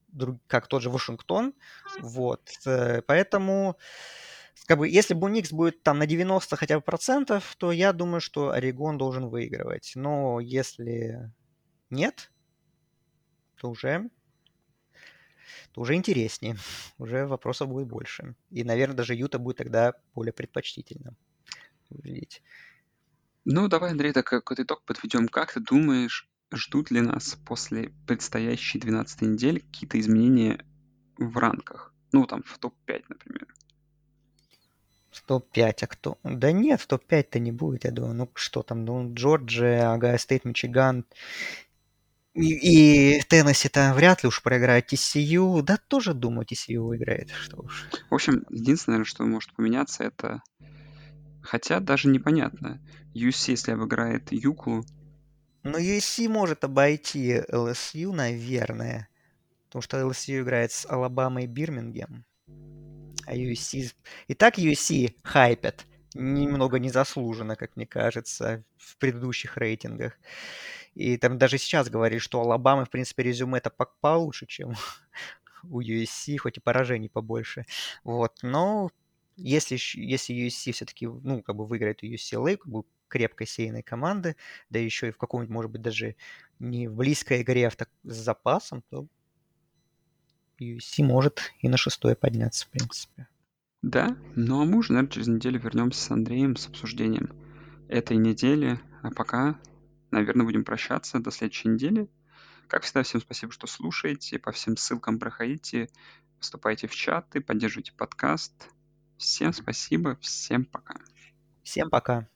как тот же Вашингтон. Вот, э, поэтому как бы, если бы Уникс будет там на 90 хотя бы процентов, то я думаю, что Орегон должен выигрывать. Но если нет, то уже, то уже интереснее. [LAUGHS] Уже вопросов будет больше. И, наверное, даже Юта будет тогда более предпочтительно выглядеть. Ну, давай, Андрей, так какой-то итог подведем. Как ты думаешь, ждут ли нас после предстоящей 12 недели какие-то изменения в ранках? Ну, там, в топ-5, например. В топ-5, а кто? Да нет, в топ-5-то не будет, я думаю. Ну что там, ну Джорджия, Огайо Стейт, Мичиган. И, и Теннесси-то вряд ли уж проиграет TCU. Да тоже, думаю, TCU выиграет. Что уж. В общем, единственное, что может поменяться, это... Хотя даже непонятно. UC, если обыграет Юклу... Ну, USC может обойти LSU, наверное. Потому что LSU играет с Алабамой и Бирмингем. А USC... И так USC хайпят. Немного незаслуженно, как мне кажется, в предыдущих рейтингах. И там даже сейчас говорили, что Алабама, в принципе, резюме это получше, чем [LAUGHS] у USC, хоть и поражений побольше. Вот, но если, если USC все-таки, ну, как бы выиграет UCLA, как бы крепкой сейной команды, да еще и в каком-нибудь, может быть, даже не в близкой игре, а так с запасом, то USC может и на шестое подняться, в принципе. Да, ну а мы уже, наверное, через неделю вернемся с Андреем с обсуждением этой недели. А пока, наверное, будем прощаться до следующей недели. Как всегда, всем спасибо, что слушаете. По всем ссылкам проходите, вступайте в чаты, поддерживайте подкаст. Всем спасибо, всем пока. Всем пока.